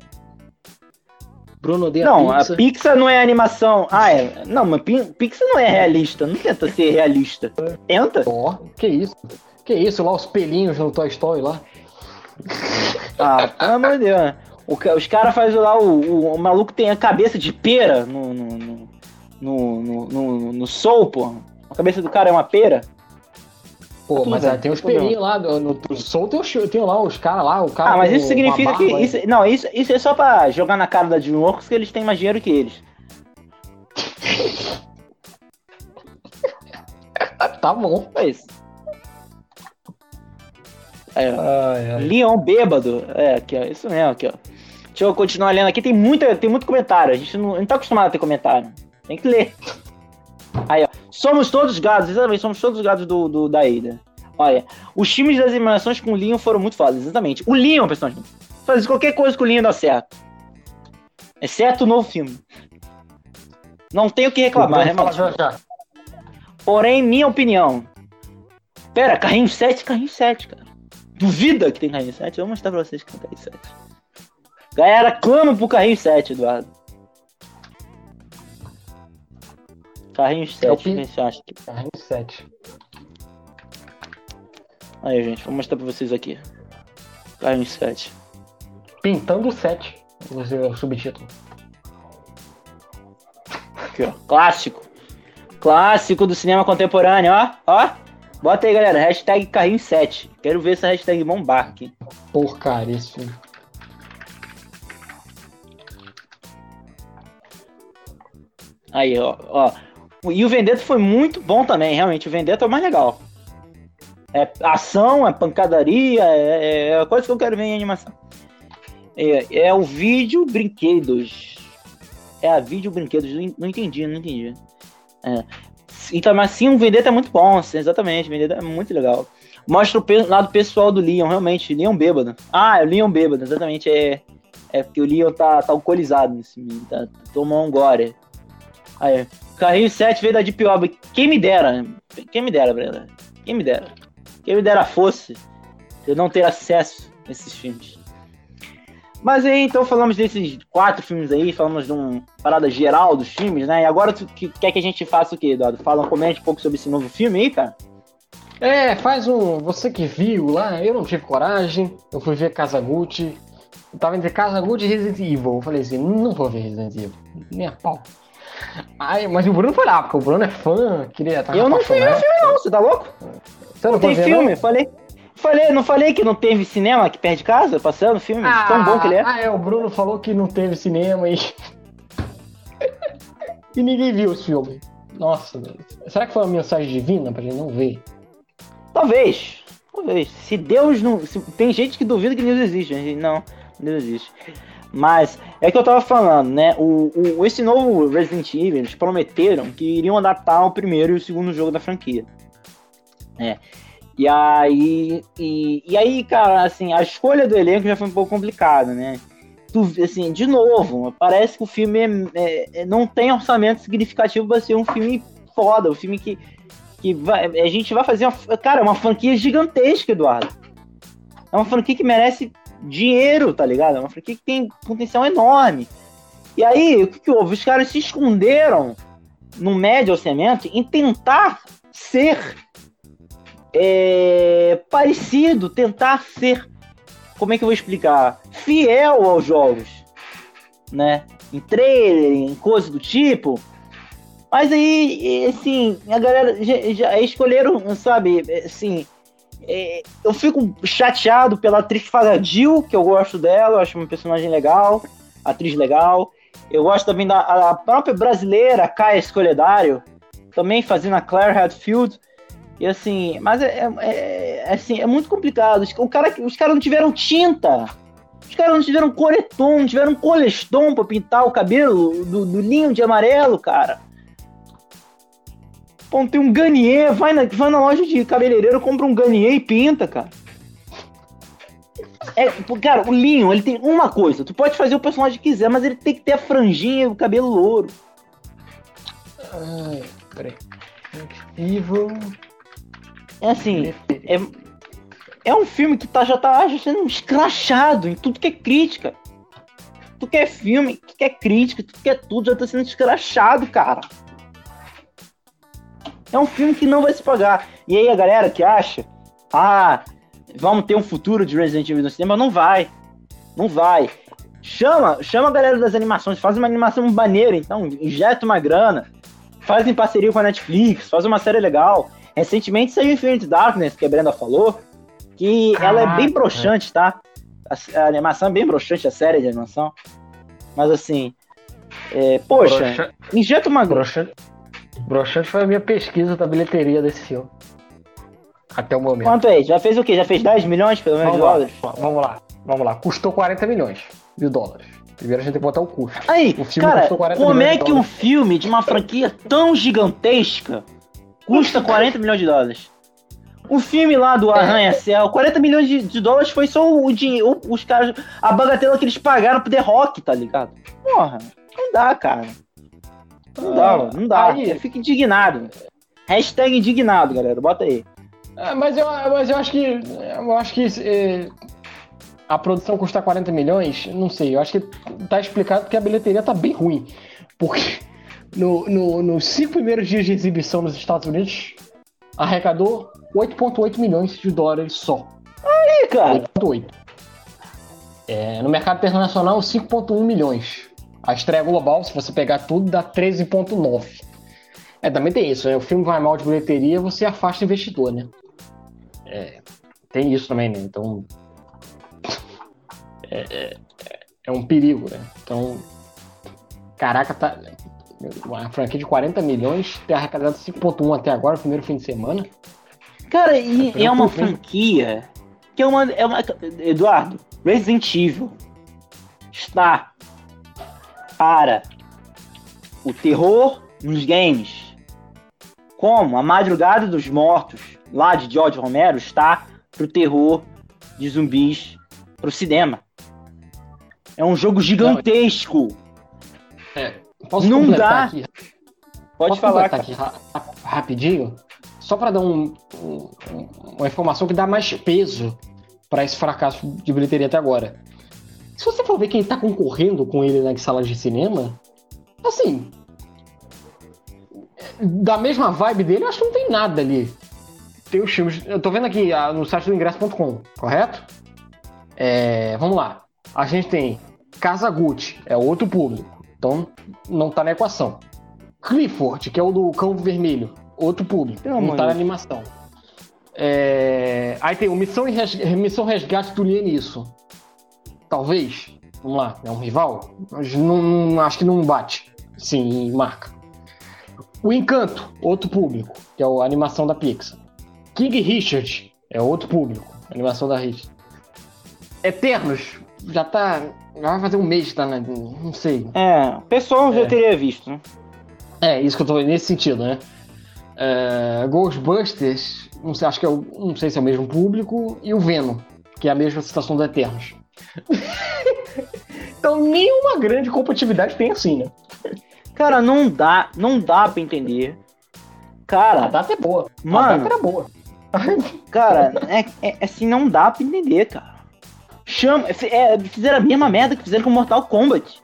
Bruno odeia Não, a Pixar não é animação. Ah, é. Não, mas Pixar não é realista. Não tenta ser realista. Tenta? Ó, oh, que isso? Que isso, lá os pelinhos no Toy Story lá. Ah, pelo amor de Deus. Né? O, os caras fazem lá, o, o, o, maluco tem a cabeça de pera no, no, no, no, no, no Soul, pô. A cabeça do cara é uma pera. Pô, mas é, tem os pelinhos lá, no, no Soul tem, os, tem lá os caras lá, o cara. Ah, mas isso significa que. Isso, não, isso, isso é só pra jogar na cara da DreamWorks que eles têm mais dinheiro que eles. tá bom. É isso. Aí, ai, ai. Leon bêbado. É, aqui, ó. Isso mesmo, aqui, ó. Deixa eu continuar lendo aqui. Tem, muita, tem muito comentário. A gente não, não tá acostumado a ter comentário. Tem que ler. Aí, ó. Somos todos gados, exatamente. Somos todos gados do, do, da Ada. Olha, os times das eliminações com o Leon foram muito fodas, exatamente. O Leon, personagem. Fazer qualquer coisa com o Leon dá certo. Exceto o novo filme. Não tenho o que reclamar, né, mano? Porém, minha opinião. Pera, carrinho 7, carrinho 7, cara. Duvida que tem carrinho 7? Eu vou mostrar pra vocês que tem carrinho 7. Galera, clama pro carrinho 7, Eduardo. Carrinho 7, o que você acha? Carrinho 7. Aí, gente, vou mostrar pra vocês aqui. Carrinho 7. Pintando 7. O subtítulo. Aqui, ó. Clássico. Clássico do cinema contemporâneo, ó. Ó. Bota aí, galera. Hashtag carrinho 7. Quero ver essa hashtag bombar aqui. Porcaria, esse filme. Aí, ó, ó. E o Vendetta foi muito bom também, realmente. O Vendetta é o mais legal. É ação, é pancadaria, é, é a coisa que eu quero ver em animação. É, é o vídeo brinquedos. É a vídeo brinquedos. Não entendi, não entendi. É. Então, mas sim, o Vendetta é muito bom, assim, exatamente. Vendetta é muito legal. Mostra o lado pessoal do Leon, realmente. Leon bêbado. Ah, é o Leon bêbado, exatamente. É, é porque o Leon tá, tá alcoolizado nesse tá, tomou um gore. Aí, Carrinho 7 veio da Deep Web. Quem me dera, quem me dera, Brenda. Quem me dera. Quem me dera fosse eu não ter acesso a esses filmes. Mas aí, então falamos desses quatro filmes aí, falamos de uma parada geral dos filmes, né? E agora tu que, quer que a gente faça o quê, Eduardo? Fala, comente um pouco sobre esse novo filme aí, cara? É, faz um. Você que viu lá, eu não tive coragem. Eu fui ver Casa Gucci. Eu tava entre Casa Gucci e Resident Evil. Eu falei assim, não vou ver Resident Evil. Nem a pau. Ai, mas o Bruno foi lá, porque o Bruno é fã, queria estar Eu não fui ver filme, não, você tá louco? Você não, não tem filme, não? falei. Falei, não falei que não teve cinema aqui perto de casa, passando filme, ah, tão bom que ele é. Ah, é, o Bruno falou que não teve cinema e. e ninguém viu esse filme. Nossa, será que foi uma mensagem divina pra gente não ver? Talvez. Talvez. Se Deus não. Se, tem gente que duvida que Deus existe, gente. Não, Deus existe. Mas é que eu tava falando, né? O, o, esse novo Resident Evil, eles prometeram que iriam adaptar o primeiro e o segundo jogo da franquia. É. E aí, e, e aí, cara, assim, a escolha do elenco já foi um pouco complicada, né? Tu, assim, de novo, parece que o filme é, é, é não tem orçamento significativo para ser um filme foda, um filme que, que vai, a gente vai fazer uma, cara, uma franquia gigantesca, Eduardo. É uma franquia que merece dinheiro, tá ligado? É uma franquia que tem potencial enorme. E aí, o que, que houve? Os caras se esconderam no médio orçamento em tentar ser é, parecido, tentar ser, como é que eu vou explicar? Fiel aos jogos, né? Em trailer, em coisa do tipo. Mas aí, assim, a galera já, já escolheram, sabe, assim, é, eu fico chateado pela atriz que faz a Jill, que eu gosto dela, eu acho uma personagem legal, atriz legal. Eu gosto também da própria brasileira, Caia Escoledário, também fazendo a Claire Hadfield. E assim, mas é, é, é, assim, é muito complicado. O cara, os caras não tiveram tinta. Os caras não tiveram coretom, não tiveram colestom pra pintar o cabelo do, do linho de amarelo, cara. Pô, tem um Garnier, vai na, vai na loja de cabeleireiro, compra um Garnier e pinta, cara. É, cara, o linho, ele tem uma coisa. Tu pode fazer o personagem que quiser, mas ele tem que ter a franjinha e o cabelo louro. Ai, peraí. Evil. É assim, é, é um filme que tá, já tá já sendo escrachado em tudo que é crítica. Tu quer filme, tu quer crítica, tu quer tudo, já tá sendo escrachado, cara. É um filme que não vai se pagar. E aí a galera que acha, ah, vamos ter um futuro de Resident Evil no cinema, não vai. Não vai. Chama, chama a galera das animações, faz uma animação maneira, então, injeta uma grana, faz em parceria com a Netflix, faz uma série legal. Recentemente saiu Infinite Darkness, que a Brenda falou, que ela é bem broxante, tá? A, a, animação é bem broxante, a série de animação. Mas assim, é, poxa, Broxa... injeta uma. Broxante. broxante foi a minha pesquisa da bilheteria desse filme. Até o momento. Quanto é? Já fez o quê? Já fez 10 milhões, pelo menos, vamos de lá, dólares? Vamos lá, vamos lá. Custou 40 milhões de dólares. Primeiro a gente tem que botar o custo. Aí, o filme cara, como é que um filme de uma franquia tão gigantesca Custa 40 milhões de dólares. O filme lá do Arranha-Céu, 40 milhões de, de, dólares foi só o dinheiro, os caras, a bagatela que eles pagaram pro The Rock, tá ligado? Porra, não dá, cara. Não dá, ah, não dá. Aí, eu fico indignado. Hashtag indignado, galera, bota aí. É, mas, eu, mas eu acho que, eu acho que é, a produção custar 40 milhões, não sei, eu acho que tá explicado que a bilheteria tá bem ruim. Porque no, no, nos cinco primeiros dias de exibição nos Estados Unidos, arrecadou 8,8 milhões de dólares só. Aí, cara! 8,8. É, no mercado internacional, 5,1 milhões. A estreia global, se você pegar tudo, dá 13,9. É, também tem isso, né? O filme vai mal de bilheteria, você afasta o investidor, né? É, tem isso também, né? Então. É, é, é um perigo, né? Então. Caraca, tá uma franquia de 40 milhões ter arrecadado 5.1 até agora, primeiro fim de semana. Cara, e é, é uma franquia que é uma, é uma. Eduardo, Resident Evil está para o terror nos games. Como a Madrugada dos Mortos, lá de George Romero, está pro terror de zumbis pro cinema. É um jogo gigantesco. É, Posso não dá. Aqui? Pode Posso falar aqui ra rapidinho, só para dar um, um, uma informação que dá mais peso para esse fracasso de bilheteria até agora. Se você for ver quem tá concorrendo com ele nas salas de cinema, assim, da mesma vibe dele, eu acho que não tem nada ali. Tem os filmes. Eu tô vendo aqui ah, no site do ingresso.com, correto? É, vamos lá. A gente tem Casa Gucci, é outro público. Então, não tá na equação. Clifford, que é o do Cão Vermelho, outro público, não, não tá na animação. É... Aí tem o Missão, Res... Missão Resgate do Lienisso. Talvez. Vamos lá, é um rival? Mas não, não, acho que não bate. Sim, marca. O Encanto, outro público, que é a animação da Pixar. King Richard, é outro público, animação da Richard. Eternos, já tá. Vai fazer um mês, tá? Né? Não sei. É, o pessoal é. já teria visto, né? É, isso que eu tô nesse sentido, né? É, Ghostbusters, não sei, acho que é o, não sei se é o mesmo público, e o Venom, que é a mesma situação do Eternos. então nenhuma grande compatibilidade tem assim, né? Cara, não dá, não dá pra entender. Cara. A data é boa. Mano. A data era boa. cara, é, é, assim, não dá pra entender, cara. Chama, é, fizeram a mesma merda que fizeram com Mortal Kombat.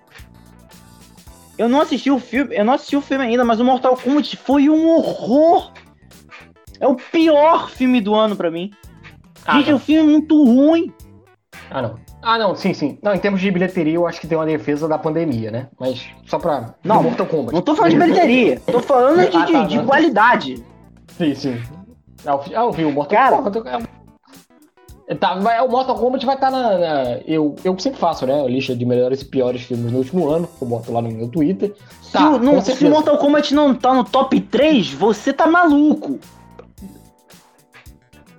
Eu não assisti o filme, eu não assisti o filme ainda, mas o Mortal Kombat foi um horror. É o pior filme do ano para mim. Ah, Gente, é um filme muito ruim. Ah, não. Ah, não, sim, sim. Não, em termos de bilheteria, eu acho que tem uma defesa da pandemia, né? Mas só pra. Não, Mortal Kombat. Não tô falando de bilheteria. tô falando de, ah, tá, de, de qualidade. Sim, sim. Ah, eu vi o Mortal Cara, Kombat. Tá, o Mortal Kombat vai estar tá na, na, eu, eu sempre faço, né? A lista de melhores e piores filmes no último ano. Eu boto lá no meu Twitter. Tá, se, o, não, se Mortal Kombat não tá no top 3, você tá maluco.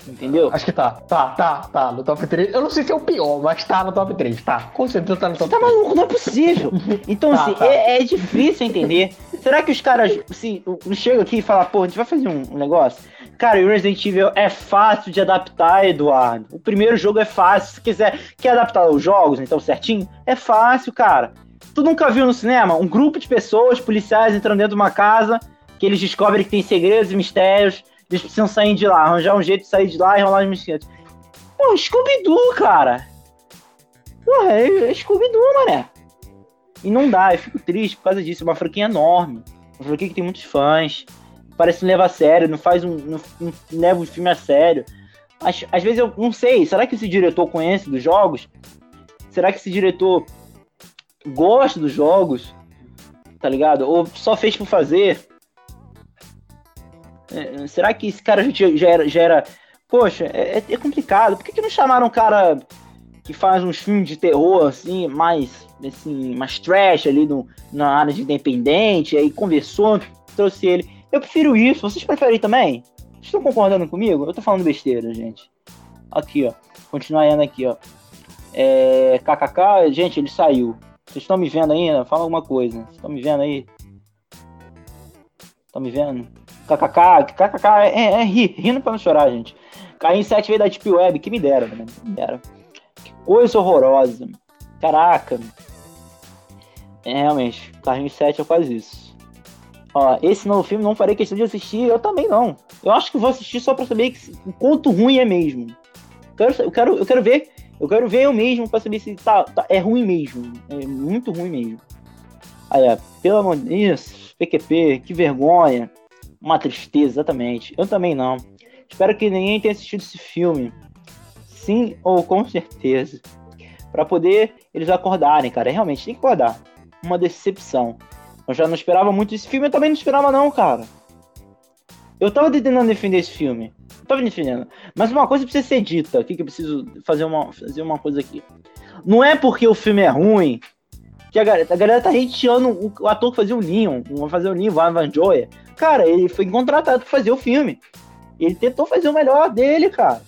Entendeu? Acho que tá. Tá, tá, tá. No top 3. Eu não sei se é o pior, mas tá no top 3. Tá. Com certeza tá no top Você 3. tá maluco, não é possível. Então, tá, assim, tá. É, é, difícil entender. Será que os caras, assim, chegam aqui e falam, pô, a gente vai fazer um, um negócio? Cara, o Resident Evil é fácil de adaptar, Eduardo. O primeiro jogo é fácil. Se quiser, quer adaptar os jogos, então certinho? É fácil, cara. Tu nunca viu no cinema um grupo de pessoas, policiais, entrando dentro de uma casa, que eles descobrem que tem segredos e mistérios, eles precisam sair de lá, arranjar um jeito de sair de lá e rolar os mistérios. Pô, Scooby-Doo, cara. Porra, é, é Scooby-Doo, mané. E não dá, eu fico triste por causa disso. É uma franquia enorme. Uma franquia que tem muitos fãs parece que não leva a sério, não faz um. não, não leva o filme a sério. Às, às vezes eu não sei, será que esse diretor conhece dos jogos? Será que esse diretor gosta dos jogos? Tá ligado? Ou só fez por fazer? É, será que esse cara já, era, já era. Poxa, é, é, é complicado. Por que, que não chamaram um cara que faz uns filmes de terror, assim, mais, assim, mais trash ali no, na área de independente, aí conversou, trouxe ele. Eu prefiro isso. Vocês preferem também? Vocês estão concordando comigo? Eu tô falando besteira, gente. Aqui, ó. Continuando aqui, ó. É, KKK, gente, ele saiu. Vocês estão me vendo ainda? Fala alguma coisa. Vocês estão me vendo aí? Estão me vendo? KKK, KKK é, é rir, rindo pra não chorar, gente. Caí em 7 veio da Deep Web, que me dera, mano. Me dera. Que coisa horrorosa. Caraca. É, realmente, Carrinho 7 é quase isso. Ó, esse novo filme não farei questão de assistir, eu também não. Eu acho que vou assistir só pra saber que, o quanto ruim é mesmo. Eu quero, eu quero, eu quero ver, eu quero ver eu mesmo pra saber se tá, tá é ruim mesmo. É muito ruim mesmo. Ó, pelo amor de Deus, PQP, que vergonha. Uma tristeza, exatamente. Eu também não. Espero que ninguém tenha assistido esse filme. Sim ou com certeza. para poder eles acordarem, cara. Realmente tem que acordar. Uma decepção. Eu já não esperava muito esse filme, eu também não esperava não, cara. Eu tava tentando defender esse filme. Eu tava defendendo. Mas uma coisa precisa ser dita. Aqui que eu preciso fazer uma, fazer uma coisa aqui. Não é porque o filme é ruim que a galera, a galera tá hateando o, o, ator que fazia o Leon. Vai fazer o Leon, Van Van Joy. Cara, ele foi contratado pra fazer o filme. Ele tentou fazer o melhor dele, cara.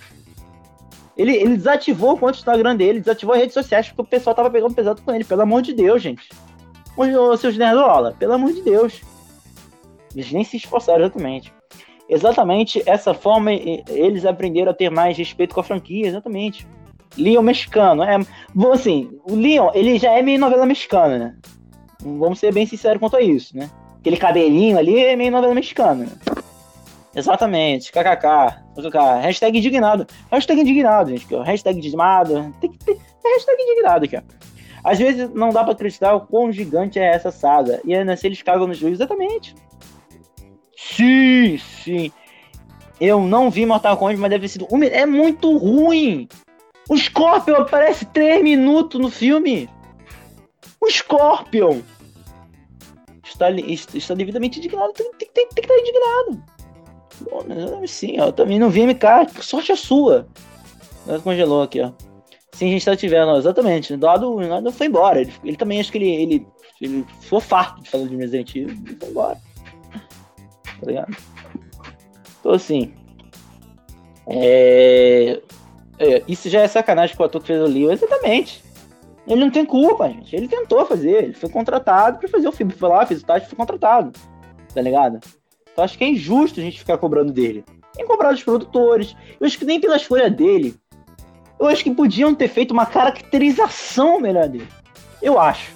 Ele, ele desativou o conta do Instagram dele, desativou as redes sociais porque o pessoal tava pegando pesado com ele. Pelo amor de Deus, gente. Ô, seus nerdola, pelo amor de Deus. Eles nem se esforçaram exatamente. Exatamente essa forma eles aprenderam a ter mais respeito com a franquia, exatamente. Leon mexicano, é, assim, o Leon, ele já é meio novela mexicana, né? Vamos ser bem sinceros quanto a isso, né? Aquele cabelinho ali é meio novela mexicana. Exatamente, kkk, hashtag indignado. Hashtag indignado, gente, hashtag indignado. Tem que ter hashtag indignado aqui, ó. Às vezes não dá para acreditar o quão gigante é essa saga. E ainda assim eles cagam no juiz, exatamente. Sim, sim. Eu não vi Mortal Kombat, mas deve ter sido. É muito ruim! O Scorpion aparece 3 minutos no filme! O Scorpion! Está, está devidamente indignado, tem, tem, tem, tem que estar indignado. Sim, eu também não vi MK. Sorte a sua. Congelou aqui, ó. Sim, a gente tá tivendo, exatamente. O lado, lado foi embora. Ele, ele, também acho que ele, ele, ele ficou farto de falar de Resident Evil e foi embora. Tá ligado? Então assim. É, é, isso já é sacanagem com o ator que fez o Leo, exatamente. Ele não tem culpa, gente. Ele tentou fazer, ele foi contratado para fazer o filme. Foi lá, fez o teste, foi contratado. Tá ligado? Então acho que é injusto a gente ficar cobrando dele. Nem cobrar dos produtores. Eu acho que nem pela escolha dele. Eu acho que podiam ter feito uma caracterização melhor dele. Eu acho.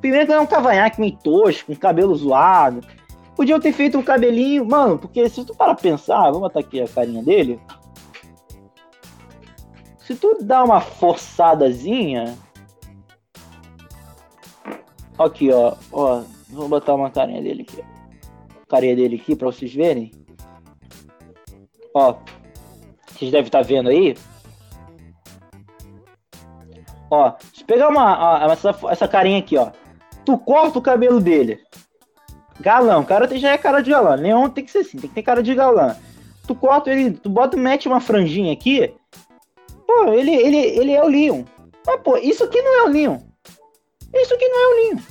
Primeiro que é um cavanhaque meio tosco, com cabelo zoado. Podiam ter feito um cabelinho. Mano, porque se tu para pensar, vamos botar aqui a carinha dele. Se tu dá uma forçadazinha. Aqui, ó. ó vou botar uma carinha dele aqui. Carinha dele aqui pra vocês verem. Ó. Vocês devem estar tá vendo aí. Ó, se pegar uma, ó, essa, essa carinha aqui, ó. Tu corta o cabelo dele. Galão, o cara já é cara de galã. Neon tem que ser assim, tem que ter cara de galã. Tu corta ele, tu bota, mete uma franjinha aqui. Pô, ele, ele, ele é o Leon. Mas, pô, isso aqui não é o Leon. Isso aqui não é o Leon.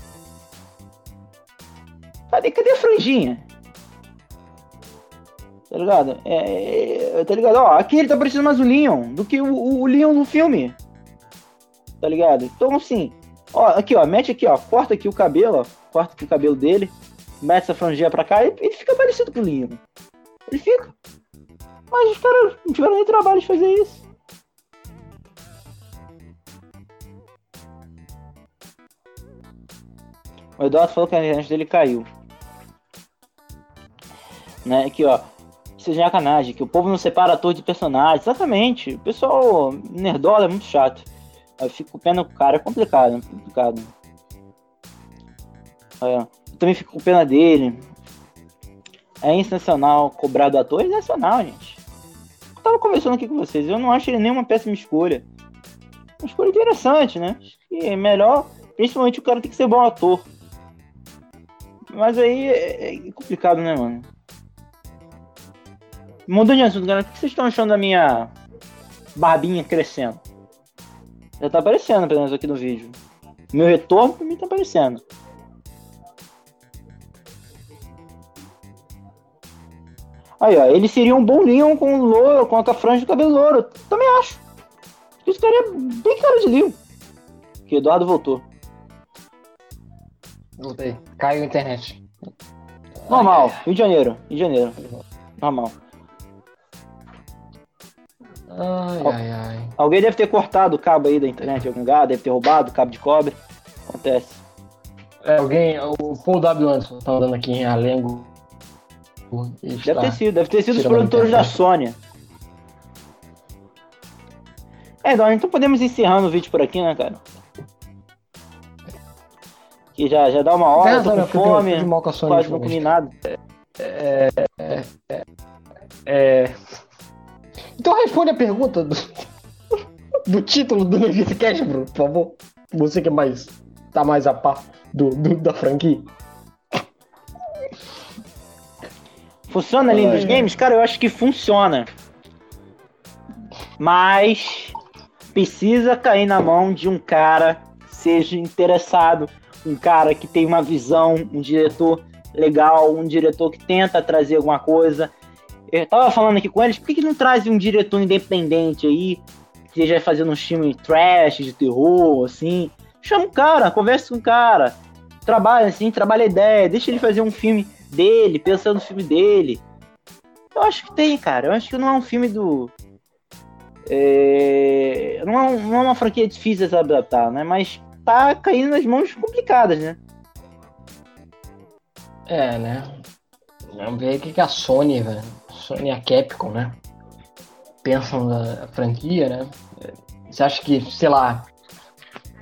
Cadê, cadê a franjinha? Tá ligado? É, é, tá ligado? Ó, aqui ele tá parecendo mais o Leon do que o, o, o Leon no filme tá ligado? Então, assim, ó, aqui, ó, mete aqui, ó, corta aqui o cabelo, ó, corta aqui o cabelo dele, mete essa franjinha pra cá e ele fica parecido com o Lino. Ele fica. Mas os caras não tiveram nem trabalho de fazer isso. O Eduardo falou que a internet dele caiu. Né, aqui, ó. Isso é sacanagem, que o povo não separa ator de personagem. Exatamente. O pessoal nerdola é muito chato. Eu fico com pena com o cara, é complicado, é complicado. É, eu também fico com pena dele. É intencional cobrar do ator, é intencional, gente. Eu tava conversando aqui com vocês, eu não acho ele nenhuma péssima escolha. Uma escolha interessante, né? Acho que é melhor, principalmente o cara tem que ser bom ator. Mas aí é, é complicado, né, mano? Mudando de assunto, galera, o que vocês estão achando da minha barbinha crescendo? Já tá aparecendo, pelo menos aqui no vídeo. Meu retorno pra mim tá aparecendo. Aí, ó, ele seria um bom Leon com louro, com a franja de cabelo louro. Também acho. Isso seria bem cara de Leon. Que Eduardo voltou. Voltei. Caiu a internet. Normal, Rio de Janeiro. Rio de Janeiro. Normal. Ai, ai, ai. Alguém deve ter cortado o cabo aí da internet algum lugar, deve ter roubado o cabo de cobre. Acontece. É, alguém, o Paul W. Anderson tá andando aqui em Alengo. Deve ter sido, deve ter sido os produtores da Sony. É, então podemos encerrando o vídeo por aqui, né, cara? Que já, já dá uma hora, é, tô com fome, quase não comi nada. É, é, é, é, então responde a pergunta do, do título do Nerdcast, Bruno, por favor. Você que é mais. tá mais a par do, do da franquia. Funciona ali nos games? Cara, eu acho que funciona. Mas precisa cair na mão de um cara seja interessado, um cara que tem uma visão, um diretor legal, um diretor que tenta trazer alguma coisa, eu tava falando aqui com eles, por que, que não traz um diretor independente aí, que esteja fazendo um filme trash, de terror, assim? Chama o cara, conversa com o cara, trabalha assim, trabalha a ideia, deixa ele fazer um filme dele, pensando no filme dele. Eu acho que tem, cara. Eu acho que não é um filme do. É... Não, é não, é uma franquia difícil de adaptar, né? Mas tá caindo nas mãos complicadas, né? É, né? Vamos ver o que, que a Sony, velho. Sony e a Capcom, né? Pensam na franquia, né? Você acha que, sei lá,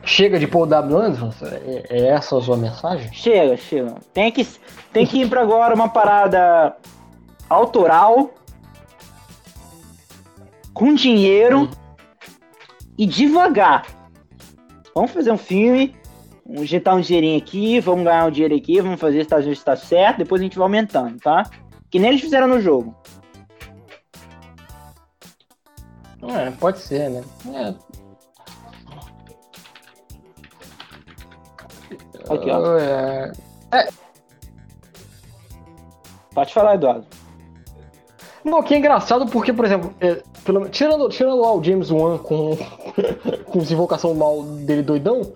chega de Paul W. Anderson? É, é essa a sua mensagem? Chega, chega. Tem que, tem que ir para agora uma parada autoral, com dinheiro hum. e devagar vamos fazer um filme, injetar um dinheirinho aqui, vamos ganhar um dinheiro aqui, vamos fazer se está tá certo, depois a gente vai aumentando, tá? Que nem eles fizeram no jogo. É, pode ser, né? É. Aqui, ó. É... É. Pode falar, Eduardo. Não, que é engraçado porque, por exemplo, é, pelo, tirando, tirando lá o James Wan com, com desinvocação mal dele doidão,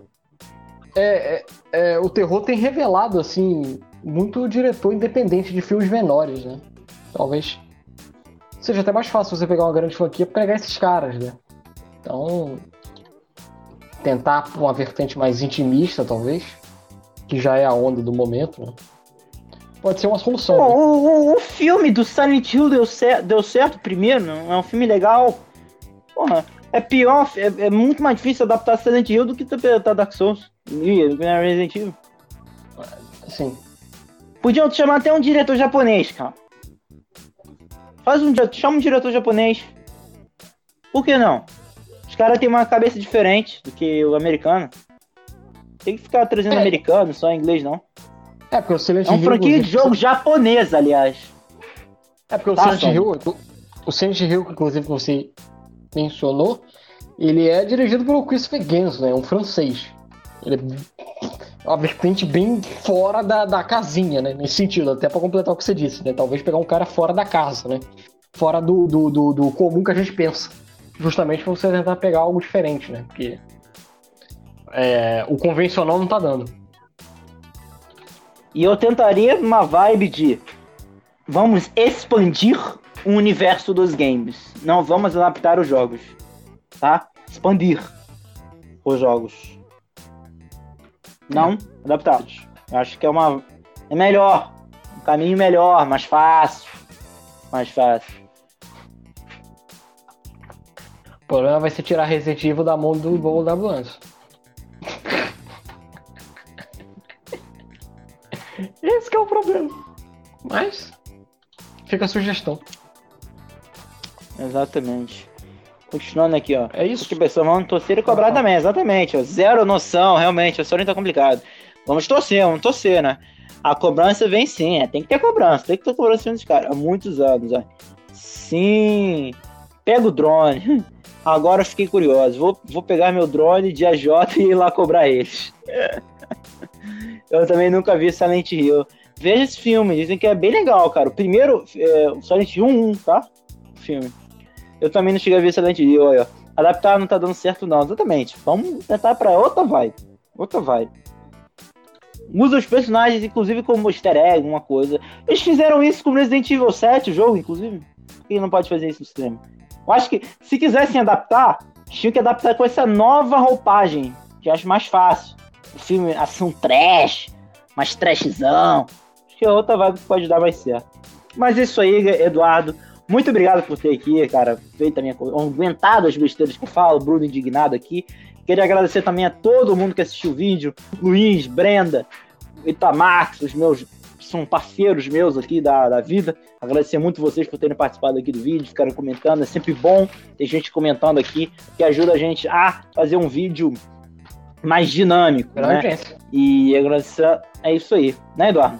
é, é, é, o terror tem revelado, assim, muito diretor independente de filmes menores, né? Talvez seja até mais fácil você pegar uma grande franquia pra pegar esses caras, né? Então, tentar uma vertente mais intimista, talvez, que já é a onda do momento, né? Pode ser uma solução. Pô, né? o, o, filme do Silent Hill deu, cer deu certo primeiro, é um filme legal. Porra, é pior, é, é muito mais difícil adaptar Silent Hill do que adaptar Dark Souls e Resident Evil. Sim. Podiam chamar até um diretor japonês, cara. Faz um chama um diretor japonês. Por que não? Os caras têm uma cabeça diferente do que o americano. Tem que ficar trazendo é. americano, só em inglês não. É, porque o Silent Hill. É um franquia de jogo japonês, aliás. É porque o tá, Silent Hill. O Silent Hill, inclusive, que você mencionou, ele é dirigido pelo Christopher Gans, né? Um francês. Ele é uma vertente bem fora da, da casinha, né? Nesse sentido, até para completar o que você disse, né? Talvez pegar um cara fora da casa, né? Fora do, do, do, do comum que a gente pensa. Justamente para você tentar pegar algo diferente, né? Porque é, o convencional não tá dando. E eu tentaria uma vibe de vamos expandir o universo dos games. Não vamos adaptar os jogos. Tá? Expandir os jogos. Não adaptados. Eu acho que é uma. É melhor. Um caminho melhor, mais fácil. Mais fácil. O problema vai ser tirar Resident Evil da mão do bolo da ambulância. Esse é o problema. Mas fica a sugestão. Exatamente. Continuando aqui, ó. É isso? Que pessoal vamos torcer e cobrar também, exatamente. Ó. Zero noção, realmente. A história tá complicado. Vamos torcer, vamos torcer, né? A cobrança vem sim, é. Tem que ter cobrança, tem que ter cobrança dos caras. Há muitos anos, ó. Sim. Pega o drone. Agora eu fiquei curioso. Vou, vou pegar meu drone de AJ e ir lá cobrar eles. eu também nunca vi Silent Hill. Veja esse filme, dizem que é bem legal, cara. O primeiro, é, Silent Hill 1, tá? O filme. Eu também não cheguei a ver Silent Hill, olha. Adaptar não tá dando certo, não. Exatamente. Vamos tentar pra outra vibe. Outra vibe. Usa os personagens, inclusive, como easter egg, alguma coisa. Eles fizeram isso com Resident Evil 7, o jogo, inclusive. Por que não pode fazer isso no cinema? Eu acho que, se quisessem adaptar, tinham que adaptar com essa nova roupagem, que eu acho mais fácil. Filme, ação trash, mais trashzão. Acho que a outra vibe que pode dar mais certo. Mas é isso aí, Eduardo. Muito obrigado por ter aqui, cara, feito a minha aguentado as besteiras que eu falo, Bruno indignado aqui. Queria agradecer também a todo mundo que assistiu o vídeo, Luiz, Brenda, Itamar, os meus são parceiros meus aqui da, da vida. Agradecer muito vocês por terem participado aqui do vídeo, ficaram comentando. É sempre bom ter gente comentando aqui, que ajuda a gente a fazer um vídeo mais dinâmico, né? E agradecer. É isso aí, né, Eduardo?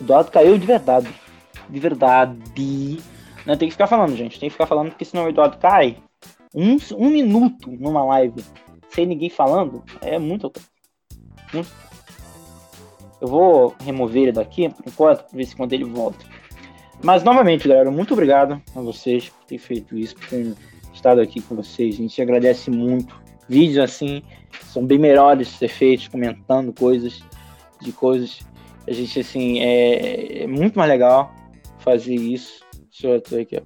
Eduardo caiu de verdade de verdade. Não tem que ficar falando, gente. Tem que ficar falando, porque senão o Eduardo cai. Um, um minuto numa live sem ninguém falando é muito. muito. Eu vou remover ele daqui por enquanto, pra ver se quando ele volta. Mas novamente, galera, muito obrigado a vocês por ter feito isso, por ter estado aqui com vocês. A gente agradece muito. Vídeos assim são bem melhores ser feitos, comentando coisas de coisas. A gente assim é, é muito mais legal fazer isso. Deixa eu até aqui,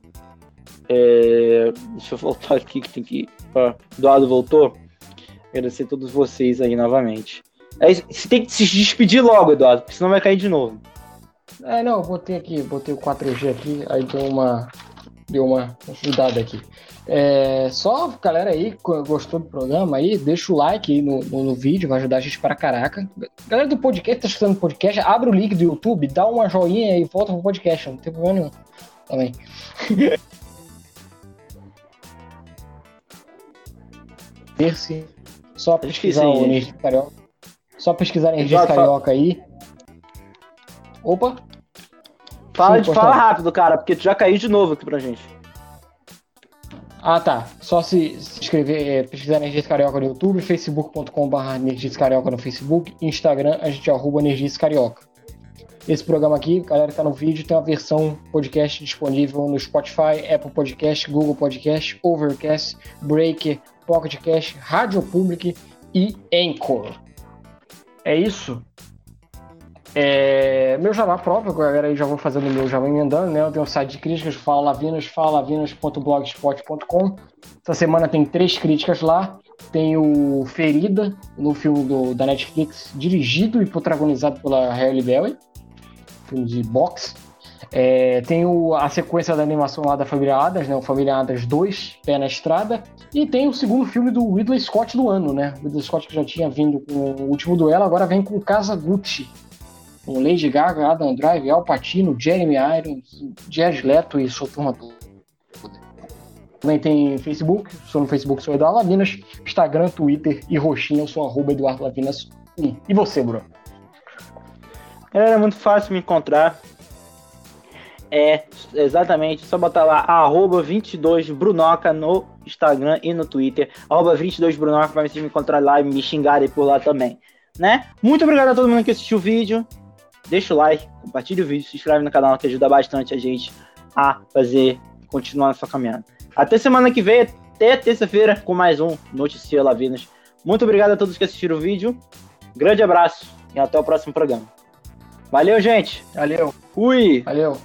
é, deixa eu voltar aqui que tem que. Ó, Eduardo voltou. Agradecer a todos vocês aí novamente. É, você tem que se despedir logo, Eduardo, porque senão vai cair de novo. É, não, botei aqui, botei o 4G aqui, aí deu uma. Deu uma ajudada aqui. É, só, galera aí, gostou do programa aí, deixa o like aí no, no, no, vídeo, vai ajudar a gente para caraca. Galera do podcast, tá escutando o podcast, abre o link do YouTube, dá uma joinha e volta pro podcast, não tem problema nenhum. Também. Terce. Só pesquisar o Energia Carioca. Só pesquisar Energia Carioca aí. Opa! Fala, Sim, fala rápido, cara, porque tu já caiu de novo aqui pra gente. Ah, tá. Só se, se inscrever, é, pesquisar Energias Carioca no YouTube, facebook.com.br Energias Carioca no Facebook, Instagram, a gente arroba Energias Carioca. Esse programa aqui, galera que tá no vídeo, tem uma versão podcast disponível no Spotify, Apple Podcast, Google Podcast, Overcast, Breaker, Pocket Cast, Rádio Public e Anchor. É isso. É, meu jabá próprio, galera, aí já vou fazendo meu jabá emendando, né? Eu tenho um site de críticas, Fala Lavinas, falalavinas.blogspot.com. Essa semana tem três críticas lá. Tem o Ferida, no filme do, da Netflix, dirigido e protagonizado pela Hailey Berry, filme de boxe. É, tem o, a sequência da animação lá da Família Adas, né? O Família Adas 2, Pé na Estrada. E tem o segundo filme do Ridley Scott do ano, né? O Ridley Scott que já tinha vindo com o último duelo, agora vem com Casa Gucci, com Lady Gaga, Adam Drive, Al Pacino, Jeremy Irons, Jared Leto e sua turma toda. Também tem Facebook, sou no Facebook, sou Eduardo Lavinas, Instagram, Twitter e Roxinha, eu sou arroba Eduardo Lavinas 1. E você, Bruno? É muito fácil me encontrar. É exatamente, só botar lá arroba 22brunoca no Instagram e no Twitter. Arroba 22brunoca para vocês me encontrar lá e me xingarem por lá também. Né? Muito obrigado a todo mundo que assistiu o vídeo deixa o like, compartilha o vídeo, se inscreve no canal que ajuda bastante a gente a fazer, continuar nessa caminhada. Até semana que vem, até terça-feira com mais um Notícia Lavinas. Muito obrigado a todos que assistiram o vídeo. Grande abraço e até o próximo programa. Valeu, gente. Valeu. Fui. Valeu.